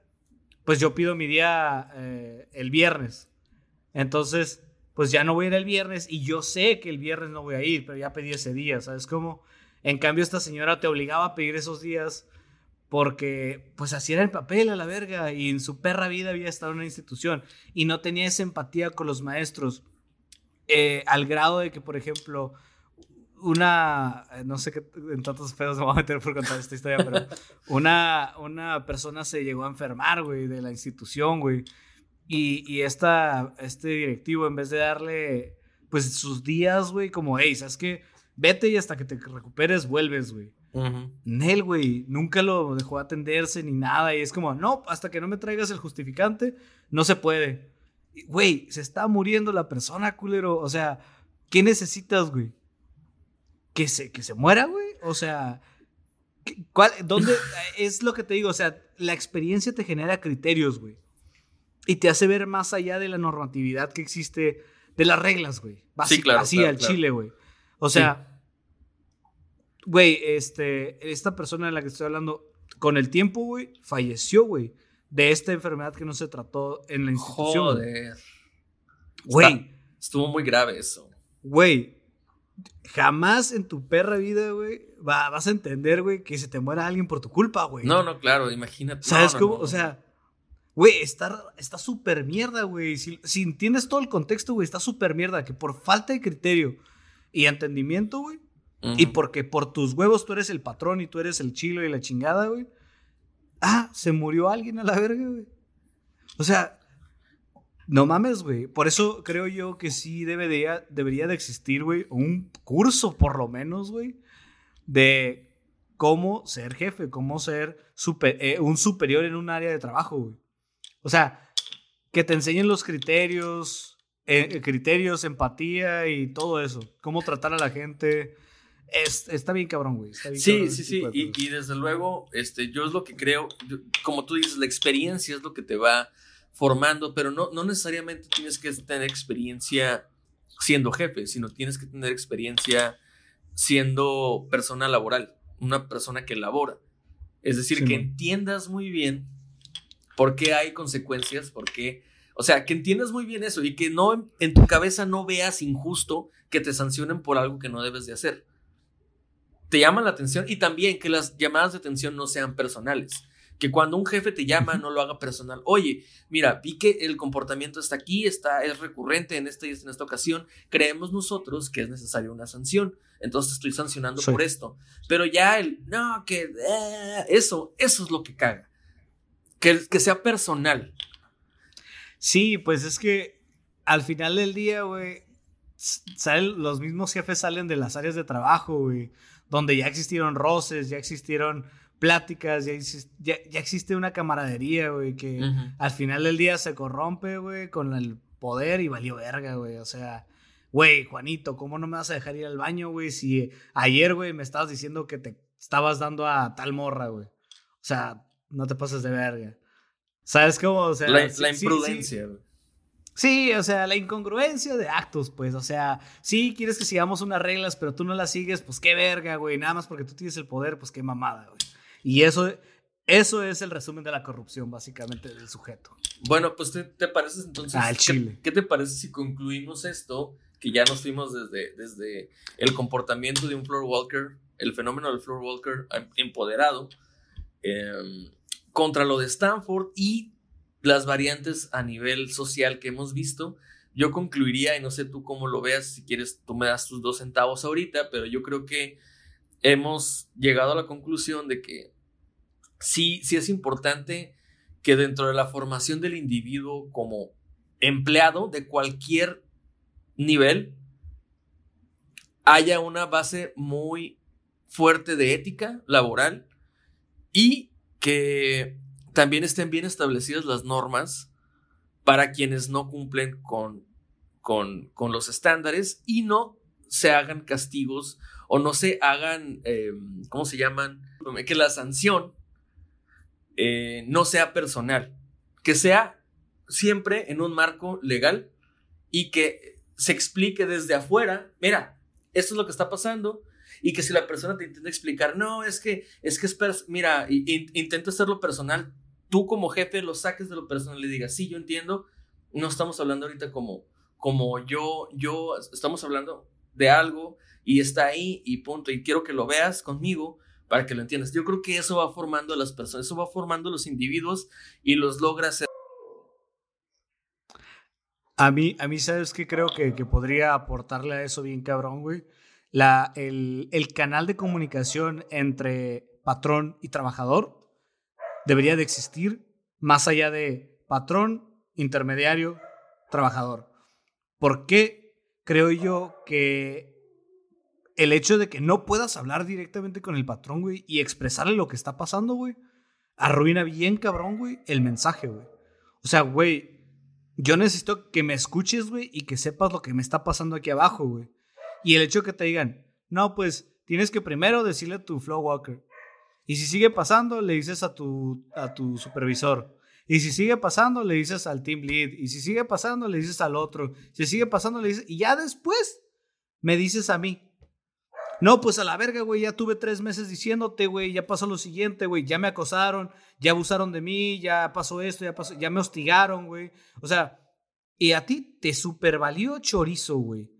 pues yo pido mi día eh, el viernes. Entonces, pues ya no voy a ir el viernes y yo sé que el viernes no voy a ir, pero ya pedí ese día, ¿sabes cómo? En cambio, esta señora te obligaba a pedir esos días porque pues así era el papel a la verga y en su perra vida había estado en una institución y no tenía esa empatía con los maestros eh, al grado de que por ejemplo una eh, no sé qué en tantos pedos me voy a meter por contar esta historia pero una, una persona se llegó a enfermar güey de la institución güey y, y esta, este directivo en vez de darle pues sus días güey como hey sabes que vete y hasta que te recuperes vuelves güey Nel, güey, nunca lo dejó atenderse ni nada. Y es como, no, hasta que no me traigas el justificante, no se puede. Güey, se está muriendo la persona, culero. O sea, ¿qué necesitas, güey? ¿Que se, que se muera, güey? O sea, ¿cuál, ¿dónde? es lo que te digo, o sea, la experiencia te genera criterios, güey. Y te hace ver más allá de la normatividad que existe, de las reglas, güey. Sí, claro, así al chile, güey. O sea, Güey, este, esta persona de la que estoy hablando, con el tiempo, güey, falleció, güey, de esta enfermedad que no se trató en la institución. Joder. Güey. Estuvo muy grave eso. Güey, jamás en tu perra vida, güey, vas a entender, güey, que se te muera alguien por tu culpa, güey. No, no, claro, imagínate. ¿Sabes cómo? O sea, güey, está súper mierda, güey. Si, si entiendes todo el contexto, güey, está súper mierda. Que por falta de criterio y entendimiento, güey, y porque por tus huevos tú eres el patrón y tú eres el chilo y la chingada, güey. Ah, se murió alguien a la verga, güey. O sea, no mames, güey. Por eso creo yo que sí debería, debería de existir, güey, un curso por lo menos, güey, de cómo ser jefe, cómo ser eh, un superior en un área de trabajo, güey. O sea, que te enseñen los criterios, eh, criterios, empatía y todo eso. Cómo tratar a la gente, está bien cabrón, güey. sí, sí, sí. Y, desde luego, este, yo es lo que creo, como tú dices, la experiencia es lo que te va formando, pero no, no necesariamente tienes que tener experiencia siendo jefe, sino tienes que tener experiencia siendo persona laboral, una persona que labora. Es decir, que entiendas muy bien por qué hay consecuencias, por qué... O sea, que entiendas muy bien eso y que no en tu cabeza no veas injusto que te sancionen por algo que no debes de hacer te llaman la atención y también que las llamadas de atención no sean personales. Que cuando un jefe te llama no lo haga personal. Oye, mira, vi que el comportamiento está aquí, está, es recurrente en esta y en esta ocasión. Creemos nosotros que es necesaria una sanción. Entonces estoy sancionando por esto. Pero ya el, no, que eh, eso, eso es lo que caga. Que, que sea personal. Sí, pues es que al final del día, güey, los mismos jefes salen de las áreas de trabajo, güey donde ya existieron roces, ya existieron pláticas, ya, ya, existe una camaradería, güey, que al final del día se corrompe, güey, con el poder y valió verga, güey. O sea, güey, Juanito, ¿cómo no me vas a dejar ir al baño, güey? Si ayer, güey, me estabas diciendo que te estabas dando a tal morra, güey. O sea, no te pases de verga. ¿Sabes cómo? O sea, la, la imprudencia, güey. Sí, o sea, la incongruencia de actos, pues, o sea, sí quieres que sigamos unas reglas, pero tú no las sigues, pues qué verga, güey, nada más porque tú tienes el poder, pues qué mamada, güey. Y eso, eso es el resumen de la corrupción, básicamente, del sujeto. Bueno, pues, ¿te, te parece entonces? Al Chile. ¿qué, te parece si concluimos esto? que ya nos fuimos desde, desde el comportamiento de un floor walker, el fenómeno del floor walker empoderado, em, contra lo de Stanford y las variantes a nivel social que hemos visto, yo concluiría, y no sé tú cómo lo veas, si quieres tú me das tus dos centavos ahorita, pero yo creo que hemos llegado a la conclusión de que sí, sí es importante que dentro de la formación del individuo como empleado de cualquier nivel haya una base muy fuerte de ética laboral y que también estén bien establecidas las normas para quienes no cumplen con, con, los estándares y no se hagan castigos o no se hagan, em, ¿cómo se llaman? Que la sanción eh, no sea personal, que sea siempre en un marco legal y que se explique desde afuera, mira, esto es lo que está pasando, y que si la persona te intenta explicar, no, es que, es que es, mira, intenta hacerlo personal, tú como jefe lo saques de lo personal y digas, sí, yo entiendo, no estamos hablando ahorita como, como yo, yo, estamos hablando de algo y está ahí y punto, y quiero que lo veas conmigo para que lo entiendas. Yo creo que eso va formando a las personas, eso va formando a los individuos y los logra hacer. A mí, a mí, ¿sabes qué creo que, que podría aportarle a eso bien cabrón, güey? La, el, el canal de comunicación entre patrón y trabajador debería de existir más allá de patrón, intermediario, trabajador. ¿Por qué creo yo que el hecho de que no puedas hablar directamente con el patrón, güey, y expresarle lo que está pasando, güey, arruina bien cabrón, güey, el mensaje, güey? O sea, güey, yo necesito que me escuches, güey, y que sepas lo que me está pasando aquí abajo, güey. Y el hecho de que te digan, no, pues tienes que primero decirle a tu flow walker. Y si sigue pasando, le dices a tu, a tu supervisor. Y si sigue pasando, le dices al team lead. Y si sigue pasando, le dices al otro. Si sigue pasando, le dices. Y ya después me dices a mí. No, pues a la verga, güey. Ya tuve tres meses diciéndote, güey. Ya pasó lo siguiente, güey. Ya me acosaron. Ya abusaron de mí. Ya pasó esto. Ya pasó. Ya me hostigaron, güey. O sea, y a ti te supervalió chorizo, güey.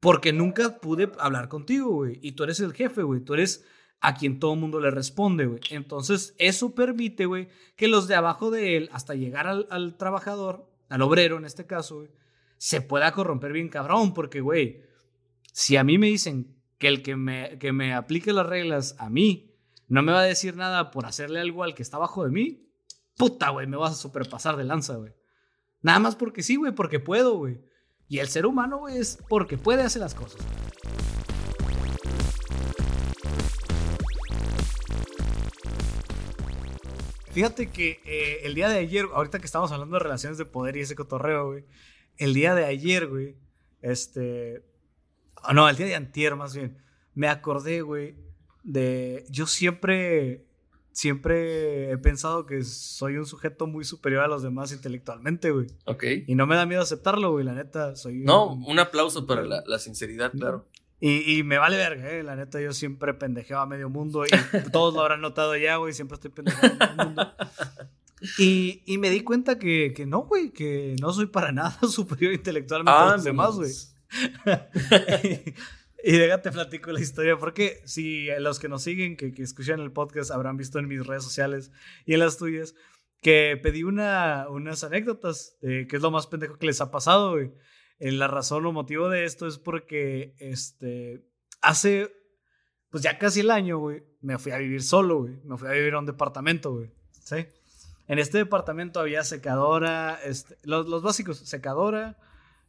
Porque nunca pude hablar contigo, güey. Y tú eres el jefe, güey. Tú eres a quien todo el mundo le responde, güey. Entonces, eso permite, güey, que los de abajo de él, hasta llegar al, trabajador, al obrero en este caso, se pueda corromper bien cabrón. Porque, güey, si a mí me dicen que el que me, que me aplique las reglas a mí no me va a decir nada por hacerle algo al que está abajo de mí, puta, güey, me vas a superpasar de lanza, güey. Nada más porque sí, güey, porque puedo, güey. Y el ser humano, güey, es porque puede hacer las cosas. Fíjate que eh, el día de ayer, ahorita que estamos hablando de relaciones de poder y ese cotorreo, güey, el día de ayer, güey, este, oh, no, el día de antier más bien, me acordé, güey, de, yo siempre, siempre he pensado que soy un sujeto muy superior a los demás intelectualmente, güey. Ok. Y no me da miedo aceptarlo, güey, la neta, soy... No, un, aplauso para la, la sinceridad, claro. Y, me vale verga, eh. La neta, yo siempre pendejeaba a medio mundo. Y todos lo habrán notado ya, güey. Siempre estoy pendejeando a medio mundo. Y, y, me di cuenta que, que no, güey. Que no soy para nada superior intelectualmente a los demás, güey. y, déjate platico la historia. Porque si los que nos siguen, que, que escuchan el podcast, habrán visto en mis redes sociales y en las tuyas, que pedí una, unas anécdotas de qué es lo más pendejo que les ha pasado, güey. Eh, la razón o motivo de esto es porque este, hace, pues ya casi el año, güey, me fui a vivir solo, güey. Me fui a vivir a un departamento, güey. ¿Sí? En este departamento había secadora, este, los, los, básicos, secadora,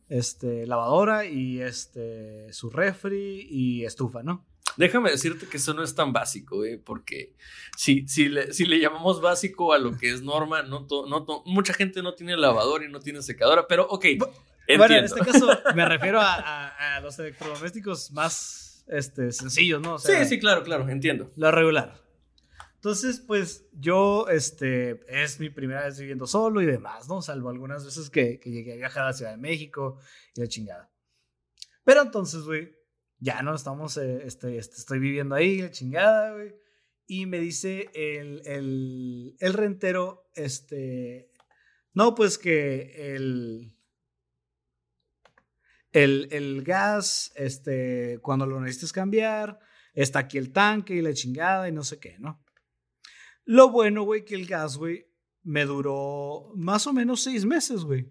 este, lavadora y este, su refri y estufa, ¿no? Déjame decirte que eso no es tan básico, güey, porque si, si, le, si le llamamos básico a lo que es norma, no, no mucha gente no tiene lavadora y no tiene secadora, pero ok. Bueno, en este caso me refiero a, los electrodomésticos más este, sencillos, ¿no? sí, sí, claro, claro, entiendo. Lo regular. Entonces, pues yo, este, es mi primera vez viviendo solo y demás, ¿no? Salvo algunas veces que, llegué a viajar a la Ciudad de México y la chingada. Pero entonces, güey, ya no estamos, eh, este, este, estoy viviendo ahí, la chingada, güey. Y me dice el, el, el rentero, este, no, pues que el, el, el gas, este, cuando lo necesites cambiar, está aquí el tanque y la chingada y no sé qué, ¿no? Lo bueno, güey, que el gas, güey, me duró más o menos seis meses, güey.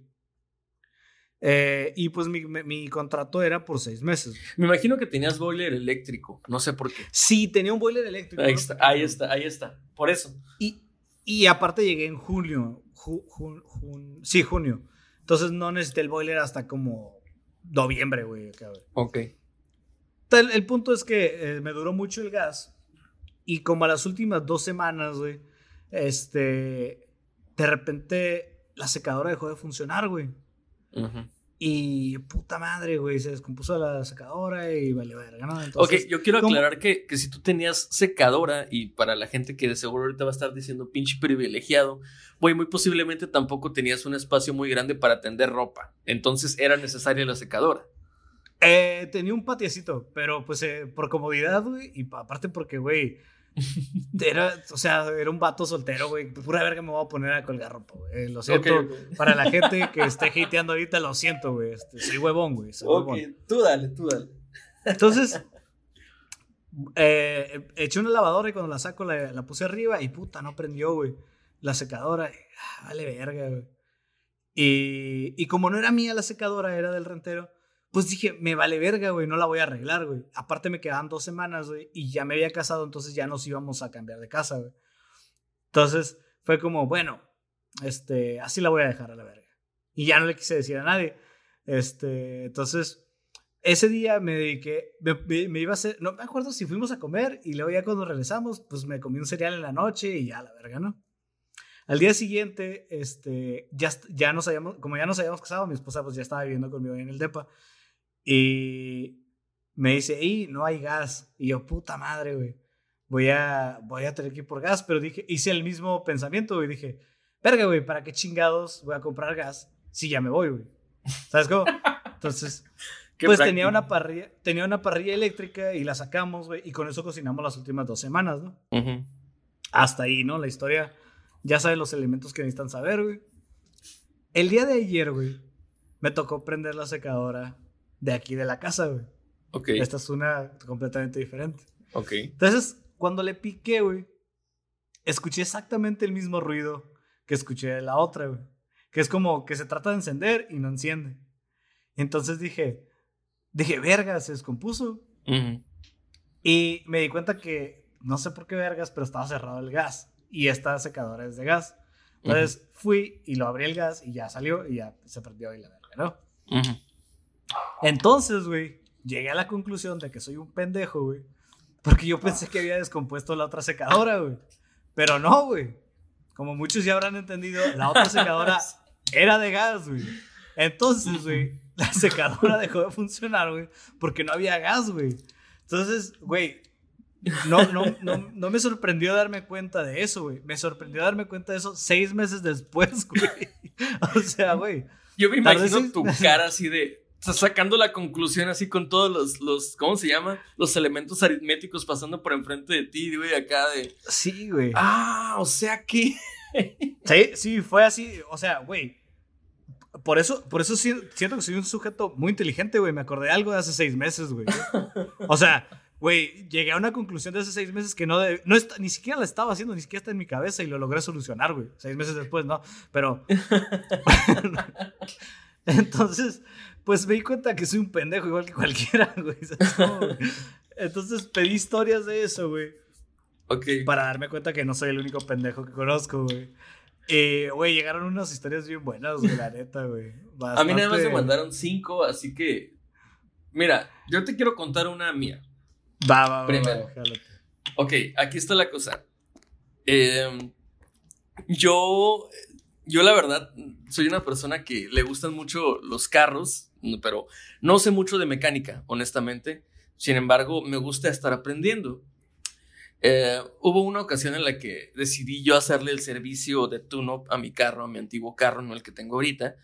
Eh, y pues mi, mi- mi contrato era por seis meses. Me imagino que tenías boiler eléctrico. No sé por qué. Sí, tenía un boiler eléctrico. Ahí ¿no? está, ahí está, ahí está. Por eso. Y, y aparte llegué en junio. ju- jun- jun- sí, junio. Entonces no necesité el boiler hasta como noviembre, güey. Ok. El, el punto es que eh, me duró mucho el gas. Y como a las últimas dos semanas, güey, este, de repente la secadora dejó de funcionar, güey. Ujú. Y puta madre, güey, se descompuso la secadora y vale verga, ¿no? Ok, Entonces, yo quiero aclarar que, que si tú tenías secadora, y para la gente que de seguro ahorita va a estar diciendo pinche privilegiado, güey, muy posiblemente tampoco tenías un espacio muy grande para tender ropa. Entonces era necesaria la secadora. Eh, tenía un patiecito, pero pues eh, por comodidad, güey, y pa- aparte porque, güey, era, o sea, era un vato soltero, güey, pura verga me voy a poner a colgar ropa, güey. Eh, lo siento, para la gente que esté hateando ahorita, lo siento, güey, este, soy huevón, güey, soy Ok, huevón. tú dale, tú dale. Entonces, eh, eché una lavadora y cuando la saco la, la puse arriba y puta, no prendió, güey. La secadora, ah, vale verga, güey. Y, y como no era mía la secadora, era del rentero, pues dije, me vale verga, güey, no la voy a arreglar, güey. Aparte me quedaban dos semanas, güey, y ya me había casado, entonces ya nos íbamos a cambiar de casa, güey. Entonces fue como, bueno, este, así la voy a dejar a la verga. Y ya no le quise decir a nadie. Este, entonces, ese día me dediqué, me, me- me iba a hacer, no me acuerdo si fuimos a comer y luego ya cuando regresamos, pues me comí un cereal en la noche y ya la verga, ¿no? Al día siguiente, este, ya, ya nos habíamos, como ya nos habíamos casado, mi esposa pues ya estaba viviendo conmigo en el depa y me dice, y no hay gas. Y yo, puta madre, güey, voy a, voy a tener que ir por gas, pero dije, hice el mismo pensamiento, güey, dije, verga, güey, ¿para qué chingados voy a comprar gas si ya me voy, güey? ¿Sabes cómo? Entonces, pues práctico. tenía una parrilla, tenía una parrilla eléctrica y la sacamos, güey, y con eso cocinamos las últimas dos semanas, ¿no? Hasta ahí, ¿no? La historia, ya saben los elementos que necesitan saber, güey. El día de ayer, güey, me tocó prender la secadora de aquí de la casa, güey. Ok, Esta es una completamente diferente. ok. Entonces, cuando le piqué, güey, escuché exactamente el mismo ruido que escuché de la otra, güey. Que es como que se trata de encender y no enciende. Entonces dije, dije, verga, se descompuso. Ujú. Y me di cuenta que, no sé por qué vergas, pero estaba cerrado el gas. Y esta secadora es de gas. Entonces fui y lo abrí el gas y ya salió y ya se prendió y la verga, ¿no? Ujú. Entonces, güey, llegué a la conclusión de que soy un pendejo, güey. Porque yo pensé que había descompuesto la otra secadora, güey. Pero no, güey. Como muchos ya habrán entendido, la otra secadora era de gas, güey. Entonces, güey, la secadora dejó de funcionar, güey, porque no había gas, güey. Entonces, güey, no, no, no, no me sorprendió darme cuenta de eso, güey. Me sorprendió darme cuenta de eso seis meses después, güey. O sea, güey. Yo me imagino tu cara así de. Sacando la conclusión así con todos los, los. ¿Cómo se llama? Los elementos aritméticos pasando por enfrente de ti, güey, acá de. Sí, güey. Ah, o sea que. Sí, sí, fue así. O sea, güey. Por eso, por eso siento que soy un sujeto muy inteligente, güey. Me acordé de algo de hace seis meses, güey. O sea, güey, llegué a una conclusión de hace seis meses que no, de- no está- ni siquiera la estaba haciendo, ni siquiera está en mi cabeza y lo logré solucionar, güey. Seis meses después, ¿no? Pero. Entonces, pues me di cuenta que soy un pendejo igual que cualquiera, güey. Entonces pedí historias de eso, güey Ok. para darme cuenta que no soy el único pendejo que conozco, güey. Y, güey, llegaron unas historias bien buenas, güey, la neta, güey. A mí nada más me mandaron cinco, así que. Mira, yo te quiero contar una mía. Va, va, va. Primero. va. Ok, aquí está la cosa. Eh, yo, yo la verdad, soy una persona que le gustan mucho los carros, pero no sé mucho de mecánica, honestamente. Sin embargo, me gusta estar aprendiendo. Eh, hubo una ocasión en la que decidí yo hacerle el servicio de tune-up a mi carro, a mi antiguo carro, no el que tengo ahorita.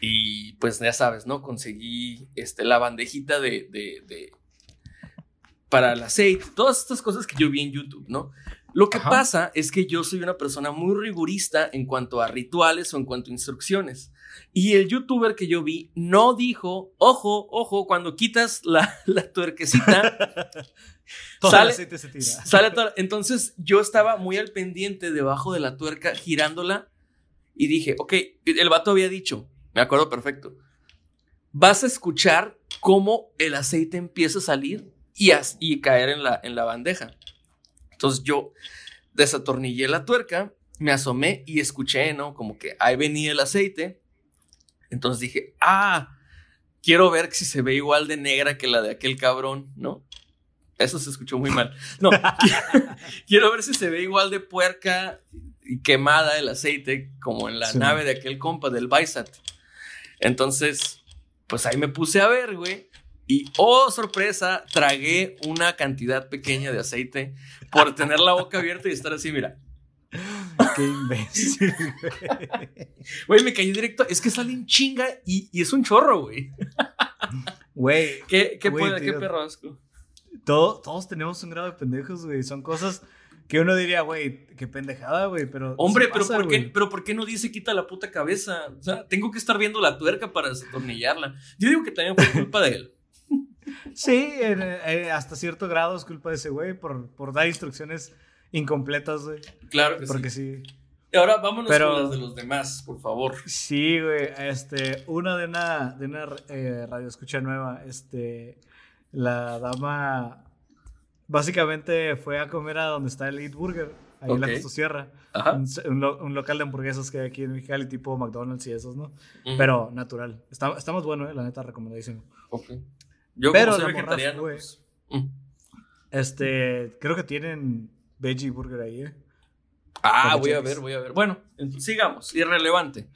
Y pues ya sabes, ¿no? Conseguí este, la bandejita de, de- de- para el aceite, todas estas cosas que yo vi en YouTube, ¿no? Lo que pasa es que yo soy una persona muy rigurista en cuanto a rituales o en cuanto a instrucciones. Y el youtuber que yo vi no dijo, ojo, ojo, cuando quitas la, la tuerquecita, sale, se tira. Sale Entonces yo estaba muy al pendiente debajo de la tuerca, girándola, y dije, ok, el vato había dicho, me acuerdo perfecto, vas a escuchar cómo el aceite empieza a salir y, y caer en la, en la bandeja. Entonces yo desatornillé la tuerca, me asomé y escuché, ¿no? Como que ahí venía el aceite. Entonces dije, ah, quiero ver si se ve igual de negra que la de aquel cabrón, ¿no? Eso se escuchó muy mal. No, quiero, ver si se ve igual de puerca y quemada el aceite como en la nave de aquel compa del Bisat. Entonces, pues ahí me puse a ver, güey. Y, oh, sorpresa, tragué una cantidad pequeña de aceite por tener la boca abierta y estar así, mira. Qué imbécil, güey. me caí directo. Es que sale en chinga y, es un chorro, güey. Güey. ¿Qué, qué, qué perro asco? todos tenemos un grado de pendejos, güey. Son cosas que uno diría, güey, qué pendejada, güey, pero... Hombre, pero, ¿por qué, pero ¿por qué no dice quita la puta cabeza? O sea, tengo que estar viendo la tuerca para desatornillarla. Yo digo que también fue culpa de él. Sí, eh, hasta cierto grado es culpa de ese güey por, por dar instrucciones incompletas, güey. Claro que Porque sí. Y ahora vámonos con las de los demás, por favor. Sí, güey. Este, una de una, de una eh, radio escucha nueva, este, la dama Básicamente fue a comer a donde está el Eat Burger, ahí en la Costa Sierra. Un, local de hamburguesas que hay aquí en Mexicali, tipo McDonald's y esos, ¿no? Pero natural. Está, está, más bueno, ¿eh? la neta, recomendadísimo. Ok. Yo Pero como soy vegetariano, pues, Este, creo que tienen veggie burger ahí, ¿eh? Ah, voy a ver, voy a ver. Bueno, sigamos. Irrelevante.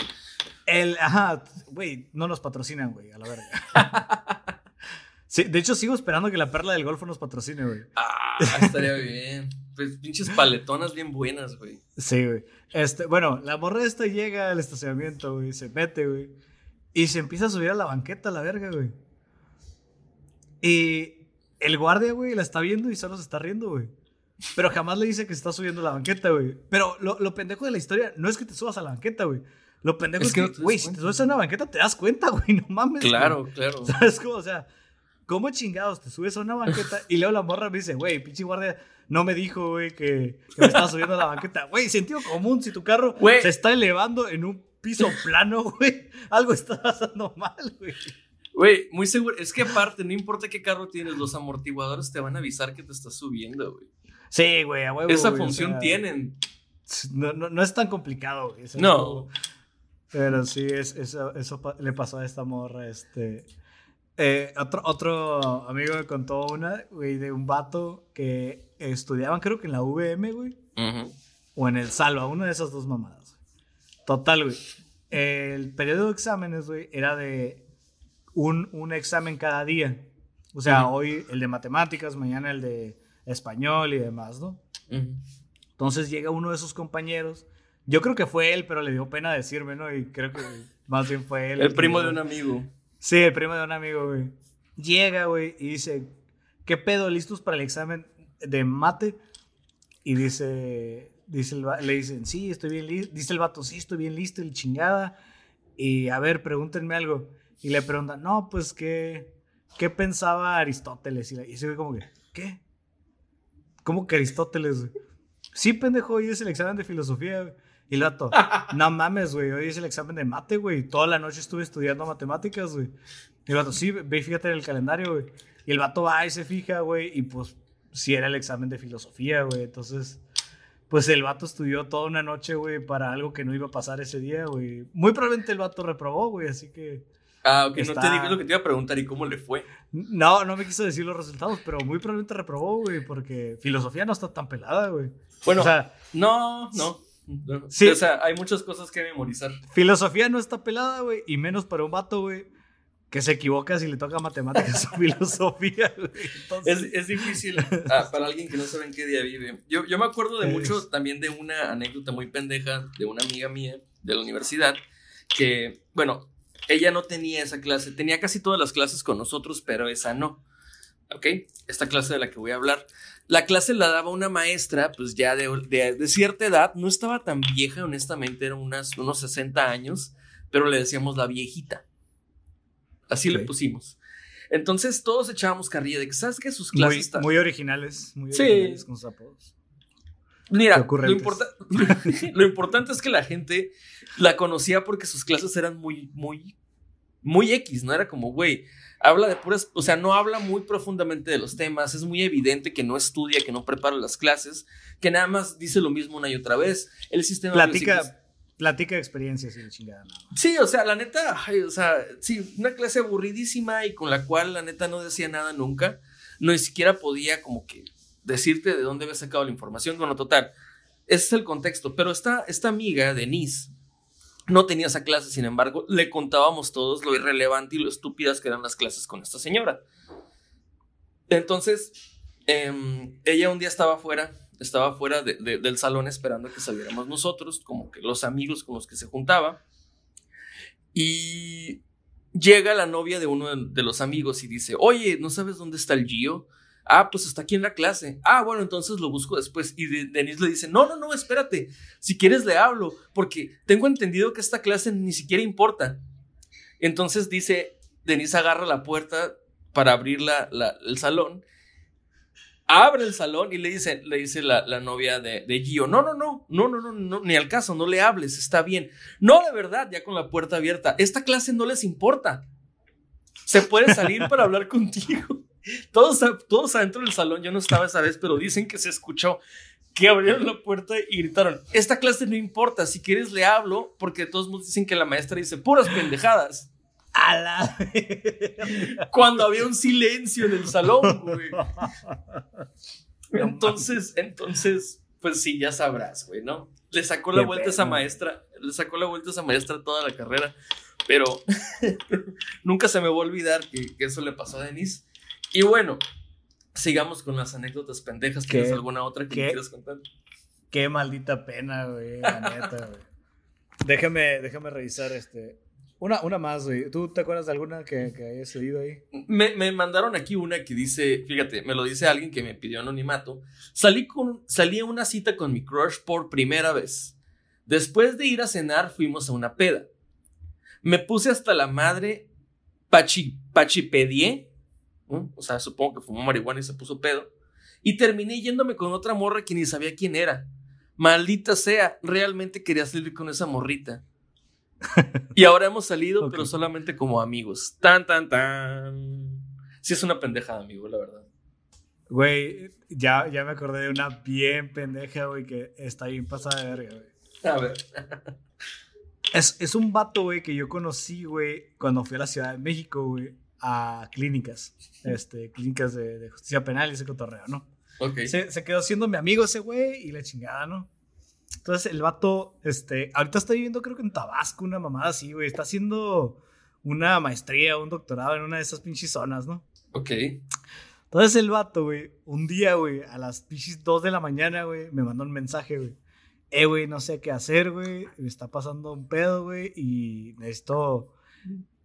El, ajá, güey, no nos patrocinan, güey, a la verga. Sí, de hecho, sigo esperando que la perla del golfo nos patrocine, güey. Ah, estaría bien. Pues pinches paletonas bien buenas, güey. Sí, güey. Este, bueno, la morra esta llega al estacionamiento, güey, se mete, güey. Y se empieza a subir a la banqueta, la verga, güey. Y el guardia, güey, la está viendo y solo se está riendo, güey. Pero jamás le dice que se está subiendo a la banqueta, güey. Pero lo, lo, pendejo de la historia no es que te subas a la banqueta, güey. Lo pendejo es, que, güey, si te subes a una banqueta te das cuenta, güey, no mames. Claro, claro. ¿Sabes cómo? O sea, ¿Cómo chingados te subes a una banqueta y luego la morra me dice, güey, pinche guardia no me dijo, güey, que, me estaba subiendo a la banqueta? Güey, sentido común, si tu carro se está elevando en un piso plano, güey, algo está pasando mal, güey. Güey, muy seguro. Es que aparte, no importa qué carro tienes, los amortiguadores te van a avisar que te estás subiendo, güey. Sí, güey, a huevo. Esa función tienen. No, no, es tan complicado, güey. No. Pero sí, es, eso, eso le pasó a esta morra, este. Eh, otro, otro amigo me contó una, güey, de un vato que estudiaban, creo que en la VM, güey. O en el Salva, una de esas dos mamadas. Total, güey. El periodo de exámenes, güey, era de un, un, examen cada día. O sea, hoy el de matemáticas, mañana el de español y demás, ¿no? Entonces llega uno de sus compañeros. Yo creo que fue él, pero le dio pena decirme, ¿no? Y creo que más bien fue él. El, primo de un amigo. Sí, el primo de un amigo, güey. Llega, güey, y dice, ¿qué pedo? ¿Listos para el examen de mate? Y dice, dice le dicen, sí, estoy bien listo. Dice el vato, sí, estoy bien listo, el chingada. Y a ver, pregúntenme algo. Y le preguntan, no, pues, ¿qué, qué pensaba Aristóteles? Y, se ve como que, ¿qué? ¿Cómo que Aristóteles? Sí, pendejo, hoy es el examen de filosofía. Güey. Y el vato, no mames, güey, hoy es el examen de mate, güey. Toda la noche estuve estudiando matemáticas, güey. Y el vato, sí, ve y fíjate en el calendario, güey. Y el vato va y se fija, güey, y pues sí era el examen de filosofía, güey. Entonces, pues el vato estudió toda una noche, güey, para algo que no iba a pasar ese día, güey. Muy probablemente el vato reprobó, güey, así que... Ah, ok, no te digo lo que te iba a preguntar y cómo le fue. No, no me quiso decir los resultados, pero muy probablemente reprobó, güey, porque filosofía no está tan pelada, güey. Bueno, o sea, no, no. Sí. O sea, hay muchas cosas que memorizar. Filosofía no está pelada, güey. Y menos para un vato, güey. Que se equivoca si le toca matemáticas o filosofía, güey. Es, difícil ah, para alguien que no sabe en qué día vive. Yo, yo me acuerdo de mucho también de una anécdota muy pendeja de una amiga mía de la universidad. Que, bueno, ella no tenía esa clase. Tenía casi todas las clases con nosotros, pero esa no. ¿ok? Esta clase de la que voy a hablar. La clase la daba una maestra, pues ya de, de, cierta edad, no estaba tan vieja, honestamente, eran unas, unos 60 años, pero le decíamos la viejita. Así le pusimos. Entonces todos echábamos carrilla de que, ¿sabes qué? Sus clases muy, muy originales, muy originales con sus apodos. Mira, lo, lo, importante es que la gente la conocía porque sus clases eran muy, muy, muy X, ¿no? Era como, güey, habla de puras, o sea, no habla muy profundamente de los temas, es muy evidente que no estudia, que no prepara las clases, que nada más dice lo mismo una y otra vez. El sistema... Platica, platica experiencias y chingada. Sí, o sea, la neta, o sea, sí, una clase aburridísima y con la cual la neta no decía nada nunca, no ni siquiera podía como que decirte de dónde había sacado la información. Bueno, total, ese es el contexto. Pero esta, esta amiga, Denise, no tenía esa clase, sin embargo, le contábamos todos lo irrelevante y lo estúpidas que eran las clases con esta señora. Entonces, em, ella un día estaba fuera, estaba fuera del salón esperando a que saliéramos nosotros, como que los amigos con los que se juntaba. Y llega la novia de uno de los amigos y dice, oye, ¿no sabes dónde está el Gio? Ah, pues está aquí en la clase. Ah, bueno, entonces lo busco después. Y Denise le dice, no, no, no, espérate. Si quieres le hablo, porque tengo entendido que esta clase ni siquiera importa. Entonces dice, Denise agarra la puerta para abrir el salón. Abre el salón y le dice, le dice la, novia de, de, Gio, no, no, no, no, no, no, no, ni al caso, no le hables, está bien. No, de verdad, ya con la puerta abierta, esta clase no les importa. Se puede salir para hablar contigo. Todos, todos adentro del salón, yo no estaba esa vez, pero dicen que se escuchó que abrieron la puerta y gritaron, esta clase no importa, si quieres le hablo, porque todos dicen que la maestra dice puras pendejadas. A Cuando había un silencio en el salón, güey. Entonces, entonces, pues sí, ya sabrás, güey, ¿no? Le sacó la vuelta a esa maestra, le sacó la vuelta a esa maestra toda la carrera, pero nunca se me va a olvidar que, que eso le pasó a Denise. Y bueno, sigamos con las anécdotas pendejas. ¿Tienes alguna otra que me quieras contar? Qué maldita pena, güey, la neta, güey. Déjame, déjame revisar este. Una, una más, güey. ¿Tú te acuerdas de alguna que, que hayas ahí? Me, me, mandaron aquí una que dice, fíjate, me lo dice alguien que me pidió anonimato. Salí, con, salí a una cita con mi crush por primera vez. Después de ir a cenar, fuimos a una peda. Me puse hasta la madre pachi, pachipedié o sea, supongo que fumó marihuana y se puso pedo. Y terminé yéndome con otra morra que ni sabía quién era. Maldita sea, realmente quería salir con esa morrita. y ahora hemos salido, pero solamente como amigos. Tan, tan, tan. Sí, es una pendeja amigo, la verdad. Güey, ya, ya me acordé de una bien pendeja, güey, que está bien pasada de verga, güey. A ver. es, es un vato, güey, que yo conocí, güey, cuando fui a la Ciudad de México, güey a clínicas, este, clínicas de, justicia penal y ese cotorreo, ¿no? Ok. Se, se, quedó siendo mi amigo ese güey y la chingada, ¿no? Entonces el vato, este, ahorita está viviendo creo que en Tabasco, una mamada así, güey. Está haciendo una maestría, un doctorado en una de esas pinches zonas, ¿no? Ok. Entonces el vato, güey, un día, güey, a las pinches 2 de la mañana, güey, me mandó un mensaje, güey. Eh, güey, no sé qué hacer, güey. Me está pasando un pedo, güey, y necesito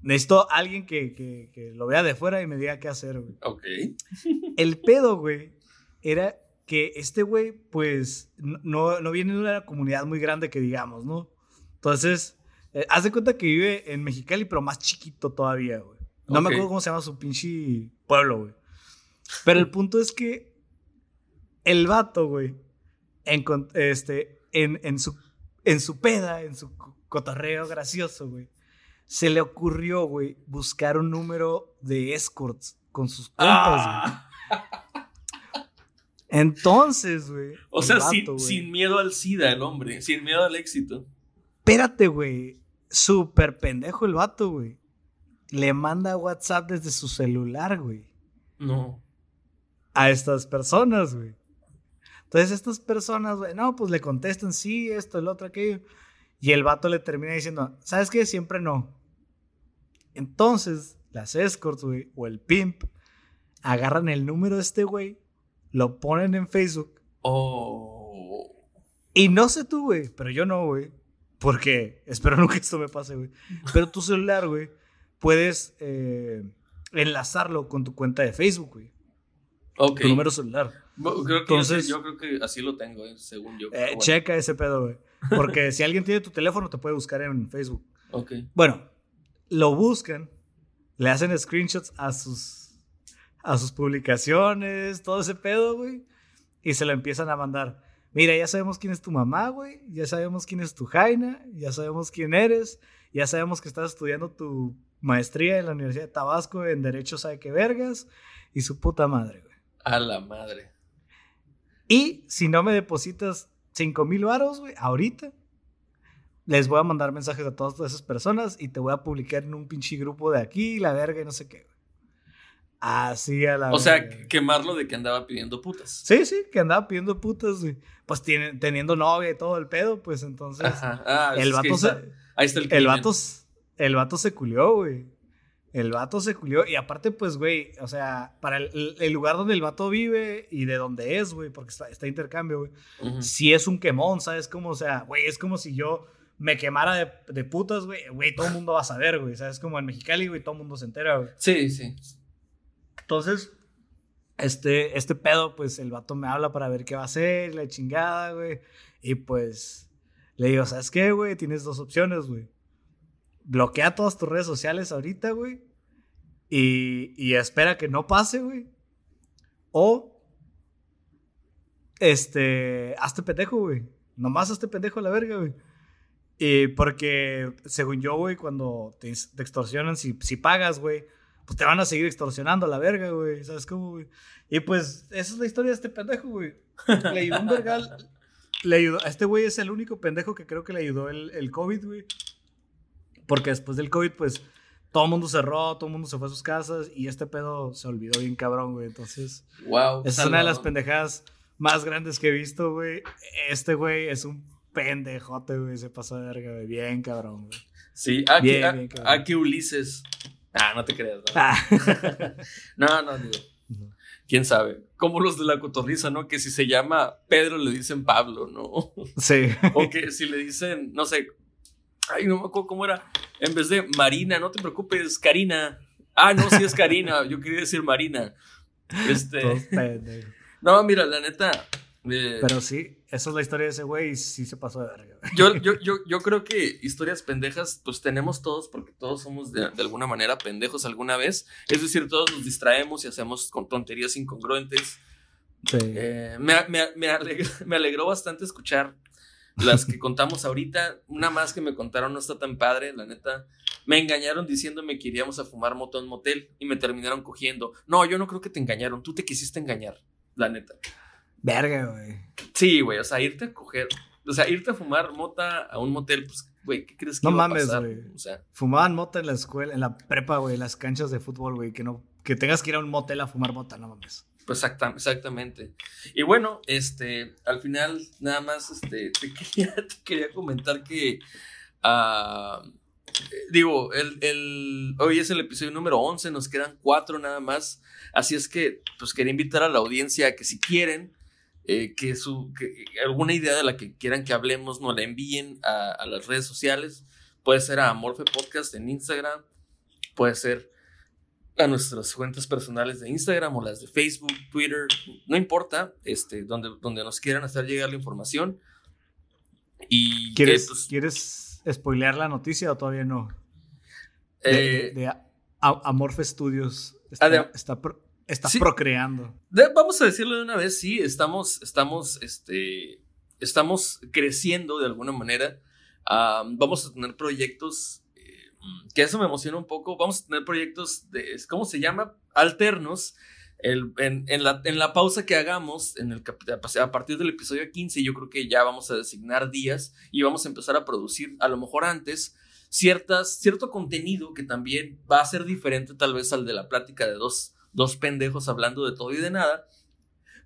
Necesito alguien que, que, lo vea de fuera y me diga qué hacer, güey. Ok. El pedo, güey, era que este güey, pues, no, no viene de una comunidad muy grande que digamos, ¿no? Entonces, eh, haz de cuenta que vive en Mexicali, pero más chiquito todavía, güey. No me acuerdo cómo se llama su pinche pueblo, güey. Pero el punto es que el vato, güey, en, este, en, en, su, en su peda, en su cotorreo gracioso, güey, se le ocurrió, güey, buscar un número de escorts con sus compas, güey. Ah. Entonces, güey. O sea, sin, miedo al SIDA, el hombre, sin miedo al éxito. Espérate, güey. Súper pendejo el vato, güey. Le manda WhatsApp desde su celular, güey. No. A estas personas, güey. Entonces, estas personas, güey, no, pues le contestan, sí, esto, el otro, aquello. Y el vato le termina diciendo, ¿sabes qué? Siempre no. Entonces, las escorts, güey, o el pimp, agarran el número de este güey, lo ponen en Facebook. Oh. Y no sé tú, güey, pero yo no, güey. Porque espero nunca esto me pase, güey. Pero tu celular, güey, puedes eh, enlazarlo con tu cuenta de Facebook, güey. Ok. Tu número celular. Bueno, creo que Entonces- yo, creo que así lo tengo, eh, según yo. Eh. Checa ese pedo, güey. Porque si alguien tiene tu teléfono, te puede buscar en Facebook. Ok. Bueno, lo buscan, le hacen screenshots a sus, a sus publicaciones, todo ese pedo, güey. Y se lo empiezan a mandar. Mira, ya sabemos quién es tu mamá, güey. Ya sabemos quién es tu Jaina. Ya sabemos quién eres. Ya sabemos que estás estudiando tu maestría en la Universidad de Tabasco en Derecho, sabe qué vergas. Y su puta madre, güey. A la madre. Y si no me depositas 5 mil varos, güey, ahorita, les voy a mandar mensajes a todas esas personas y te voy a publicar en un pinche grupo de aquí, la verga y no sé qué, güey. Así a la O sea, güey. quemarlo de que andaba pidiendo putas. Sí, sí, que andaba pidiendo putas, güey. Pues tiene- teniendo novia y todo el pedo, pues entonces. Ajá. Ah, el es que vato se. está, ahí está el El crimen. vato, s- el vato se culió, güey. El vato se culió. Y aparte, pues, güey, o sea, para el, lugar donde el vato vive y de donde es, güey, porque está, está intercambio, güey. Si es un quemón, ¿sabes? Como, o sea, güey, es como si yo me quemara de, de putas, güey. Güey, todo el mundo va a saber, güey. ¿Sabes? Como en Mexicali, güey, todo el mundo se entera, güey. Sí, sí. Entonces, este, este pedo, pues el vato me habla para ver qué va a hacer, la chingada, güey. Y pues le digo, ¿sabes qué, güey? Tienes dos opciones, güey. Bloquea todas tus redes sociales ahorita, güey. Y, y espera que no pase, güey. O, este, hazte pendejo, güey. Nomás hazte pendejo a la verga, güey. Y porque, según yo, güey, cuando te, extorsionan, si, si pagas, güey, pues te van a seguir extorsionando a la verga, güey. ¿Sabes cómo, güey? Y pues, esa es la historia de este pendejo, güey. Le ayudó un vergal. Le ayudó. A este güey es el único pendejo que creo que le ayudó el, el COVID, güey. Porque después del COVID, pues, todo el mundo cerró, todo el mundo se fue a sus casas y este pedo se olvidó bien cabrón, güey. Entonces, Wow. esa es una de las pendejadas más grandes que he visto, güey. Este güey es un pendejote, güey. Se pasó de verga, güey. Bien cabrón, güey. Sí, aquí, Bien, a- bien, cabrón. aquí Ulises. Ah, no te creas. No, Ah. no, no, digo. Quién sabe. Como los de la cotorriza, ¿no? Que si se llama Pedro le dicen Pablo, ¿no? sí. O que si le dicen, no sé. Ay, no me acuerdo cómo era. En vez de Marina, no te preocupes, Karina. Ah, no, sí es Karina. Yo quería decir Marina. Este. No, mira, la neta. eh, Pero sí, esa es la historia de ese güey y sí se pasó de verga. Yo, yo, yo, yo creo que historias pendejas, pues tenemos todos, porque todos somos de, de alguna manera pendejos alguna vez. Es decir, todos nos distraemos y hacemos con tonterías incongruentes. Sí. Eh, me, me, me, alegró, me alegró bastante escuchar las que contamos ahorita. Una más que me contaron no está tan padre, la neta. Me engañaron diciéndome que iríamos a fumar moto en un motel y me terminaron cogiendo. No, yo no creo que te engañaron, tú te quisiste engañar, la neta. Verga, güey. Sí, güey, o sea, irte a coger, o sea, irte a fumar mota a un motel, pues, güey, ¿qué crees que No iba mames, a pasar? güey. O sea, Fumaban mota en la escuela, en la prepa, güey, en las canchas de fútbol, güey. Que no, que tengas que ir a un motel a fumar mota, no mames. Pues exacta- exactamente. Y bueno, este, al final, nada más, este, te quería, te quería comentar que, ah, digo, el, el- hoy es el episodio número 11, nos quedan cuatro nada más, así es que, pues, quería invitar a la audiencia a que si quieren, eh, que, su, que alguna idea de la que quieran que hablemos nos la envíen a, a las redes sociales. Puede ser a Amorfe Podcast en Instagram, puede ser a nuestras cuentas personales de Instagram o las de Facebook, Twitter, no importa, este, donde, donde nos quieran hacer llegar la información. Y ¿Quieres, pues, ¿Quieres spoilear la noticia o todavía no? De, eh, de- Amorphe Studios. Está, de- está, pro- está Sí. procreando. Vamos a decirlo de una vez, sí, estamos, estamos, este, estamos creciendo de alguna manera. Ah, vamos a tener proyectos, eh, que eso me emociona un poco. Vamos a tener proyectos de, ¿cómo se llama? Alternos. El- en, en la, en la pausa que hagamos, en el, a partir del episodio 15, yo creo que ya vamos a designar días y vamos a empezar a producir, a lo mejor antes, ciertas, cierto contenido que también va a ser diferente tal vez al de la plática de dos, dos pendejos hablando de todo y de nada,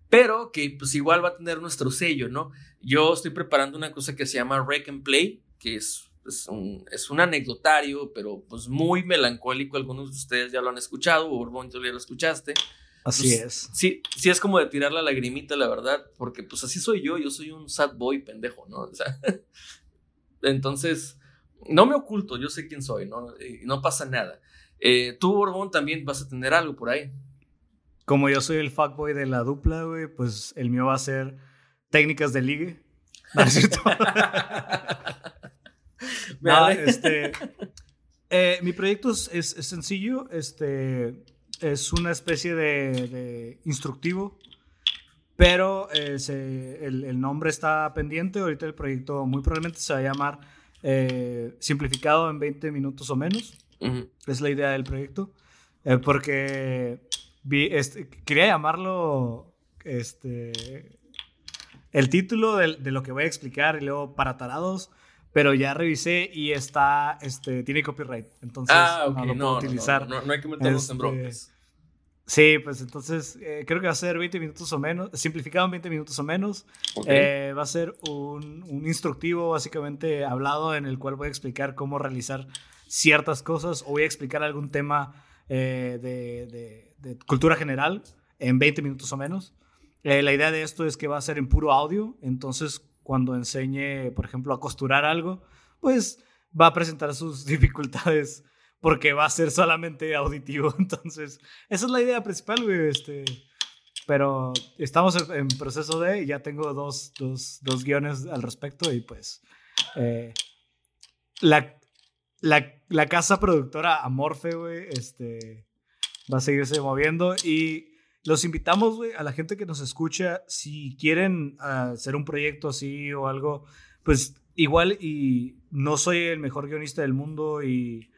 pero que pues igual va a tener nuestro sello, ¿no? Yo estoy preparando una cosa que se llama Rec and Play, que es, es, un, es un anecdotario, pero pues muy melancólico, algunos de ustedes ya lo han escuchado, Borbón, tú ya lo escuchaste. Así Pues, es. Sí, sí es como de tirar la lagrimita, la verdad, porque pues así soy yo, yo soy un sad boy pendejo, ¿no? O sea, entonces, no me oculto, yo sé quién soy, ¿no? Y no pasa nada. Eh, tú, Borbón, también vas a tener algo por ahí. como yo soy el fuckboy de la dupla, güey, pues el mío va a ser técnicas de ligue. ¿No es cierto? no, este, eh, mi proyecto es, es, sencillo, este, es una especie de, instructivo, pero eh, el, nombre está pendiente. Ahorita el proyecto muy probablemente se va a llamar eh, Simplificado en 20 minutos o menos. Es la idea del proyecto. porque este, quería llamarlo este, el título de, de, lo que voy a explicar y luego para tarados pero ya revisé y está, este, tiene copyright, entonces ah, no lo puedo utilizar. No, hay que meternos en este, broncas. Sí, pues entonces eh, creo que va a ser 20 minutos o menos, simplificado en 20 minutos o menos. Eh, va a ser un, un, instructivo básicamente hablado en el cual voy a explicar cómo realizar ciertas cosas o voy a explicar algún tema eh, de, de, de, cultura general en 20 minutos o menos. la idea de esto es que va a ser en puro audio, entonces cuando enseñe, por ejemplo, a costurar algo, pues va a presentar sus dificultades porque va a ser solamente auditivo. Entonces, esa es la idea principal, güey. Este, pero estamos en, proceso de, ya tengo dos, dos, dos, guiones al respecto y pues eh, la, la, la, casa productora Amorfe, güey, este, va a seguirse moviendo y los invitamos, güey, a la gente que nos escucha, si quieren ah, hacer un proyecto así o algo, pues igual y no soy el mejor guionista del mundo y,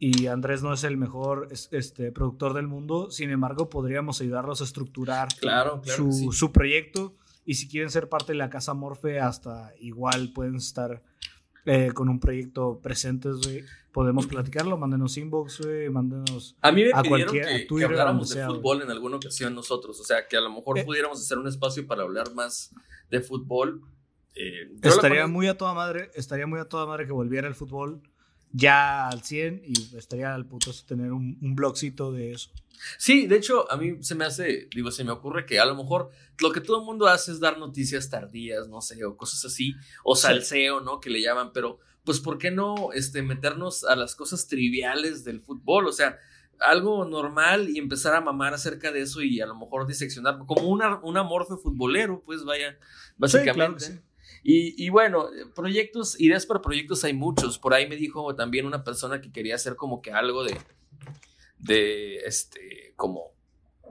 y Andrés no es el mejor este, productor del mundo, sin embargo podríamos ayudarlos a estructurar claro, su, su, proyecto y si quieren ser parte de la Casa Morfe, hasta igual pueden estar eh, con un proyecto presentes, güey, podemos platicarlo. Mándenos inbox, güey, mándenos. A mí me a pidieron que, que, habláramos de fútbol en alguna ocasión nosotros. O sea, que a lo mejor eh. pudiéramos hacer un espacio para hablar más de fútbol. Eh, estaría muy a toda madre, estaría muy a toda madre que volviera el fútbol ya al 100 y estaría al puto tener un, un blogcito de eso. Sí, de hecho, a mí se me hace, digo, se me ocurre que a lo mejor lo que todo el mundo hace es dar noticias tardías, no sé, o cosas así, o salseo, ¿no? Que le llaman, pero pues, ¿por qué no este, meternos a las cosas triviales del fútbol? O sea, algo normal y empezar a mamar acerca de eso y a lo mejor diseccionar, como una, un amorfe futbolero, pues vaya, básicamente. Y, y, bueno, proyectos, ideas para proyectos hay muchos. Por ahí me dijo también una persona que quería hacer como que algo de, de, este, como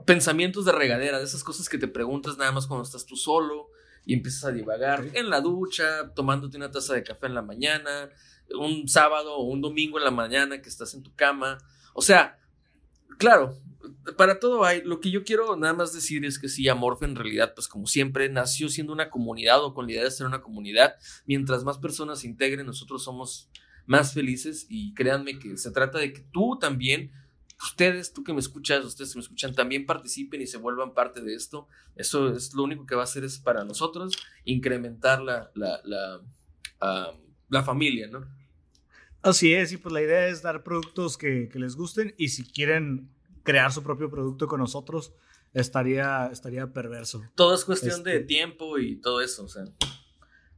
pensamientos de regadera, de esas cosas que te preguntas nada más cuando estás tú solo y empiezas a divagar en la ducha, tomándote una taza de café en la mañana, un sábado o un domingo en la mañana que estás en tu cama. O sea, claro, para todo hay. Lo que yo quiero nada más decir es que sí, Amorfe en realidad, pues como siempre, nació siendo una comunidad o con la idea de ser una comunidad. Mientras más personas se integren, nosotros somos más felices y créanme que se trata de que tú también, ustedes, tú que me escuchas, ustedes que me escuchan, también participen y se vuelvan parte de esto. Eso es lo único que va a hacer es para nosotros incrementar la, la, la, la familia, ¿no? Así es, y pues la idea es dar productos que, que les gusten y si quieren crear su propio producto con nosotros, estaría, estaría perverso. Todo es cuestión de este tiempo y todo eso, o sea.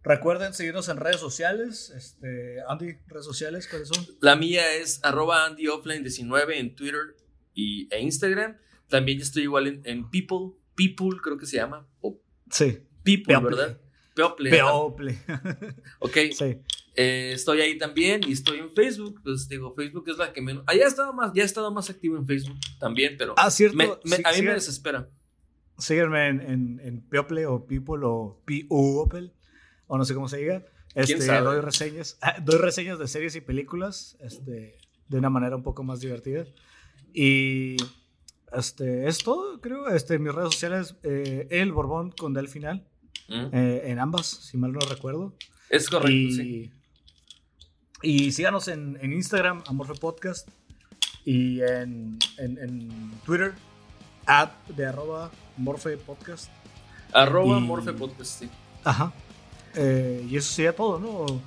Recuerden seguirnos en redes sociales. Este, Andy, redes sociales, ¿cuáles son? La mía es arroba AndyOffline19 en Twitter y, e Instagram. También estoy igual en, People, People creo que se llama. O sí. People, ¿verdad? People. People. ok. Sí. Eh, estoy ahí también y estoy en Facebook. Pues digo, Facebook es la que menos. Ah, ya he estado más, ya he estado más activo en Facebook también, pero. Ah, cierto. a mí me desespera. Sígueme en, en, People o People o People o no sé cómo se diga. Este, doy reseñas, ah, doy reseñas de series y películas este, de una manera un poco más divertida. Y este, es todo, creo. Este, mis redes sociales, eh, El Borbón con D al final. Mm. Eh, en ambas, si mal no recuerdo. Es correcto, sí. Y síganos en, en Instagram, Amorfe Podcast. Y en, Twitter, at de arroba Morfe Podcast. Arroba Morfe Podcast, sí. Ajá. Eh, y eso sería todo, ¿no?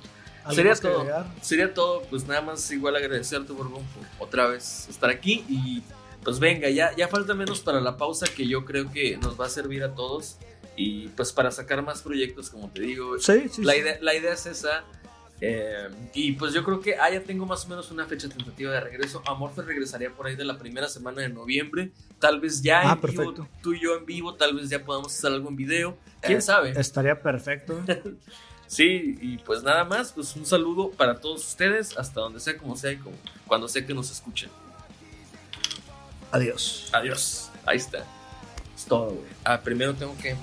Sería todo. Sería todo, pues nada más igual agradecerte, Borbón, por otra vez estar aquí. Y pues venga, ya, ya falta menos para la pausa que yo creo que nos va a servir a todos. Y pues para sacar más proyectos, como te digo. Sí, sí, la, Idea, la idea es esa Eh, y pues yo creo que ah, ya tengo más o menos una fecha tentativa de regreso. Amorfe regresaría por ahí de la primera semana de noviembre. Tal vez ya Ah, en vivo, tú y yo en vivo, tal vez ya podamos hacer algo en video. ¿Quién Eh, sabe? Estaría perfecto. Sí, y pues nada más, pues un saludo para todos ustedes, hasta donde sea, como sea y como, cuando sea que nos escuchen. Adiós. Adiós. Ahí está. Es todo, güey. Ah, primero tengo que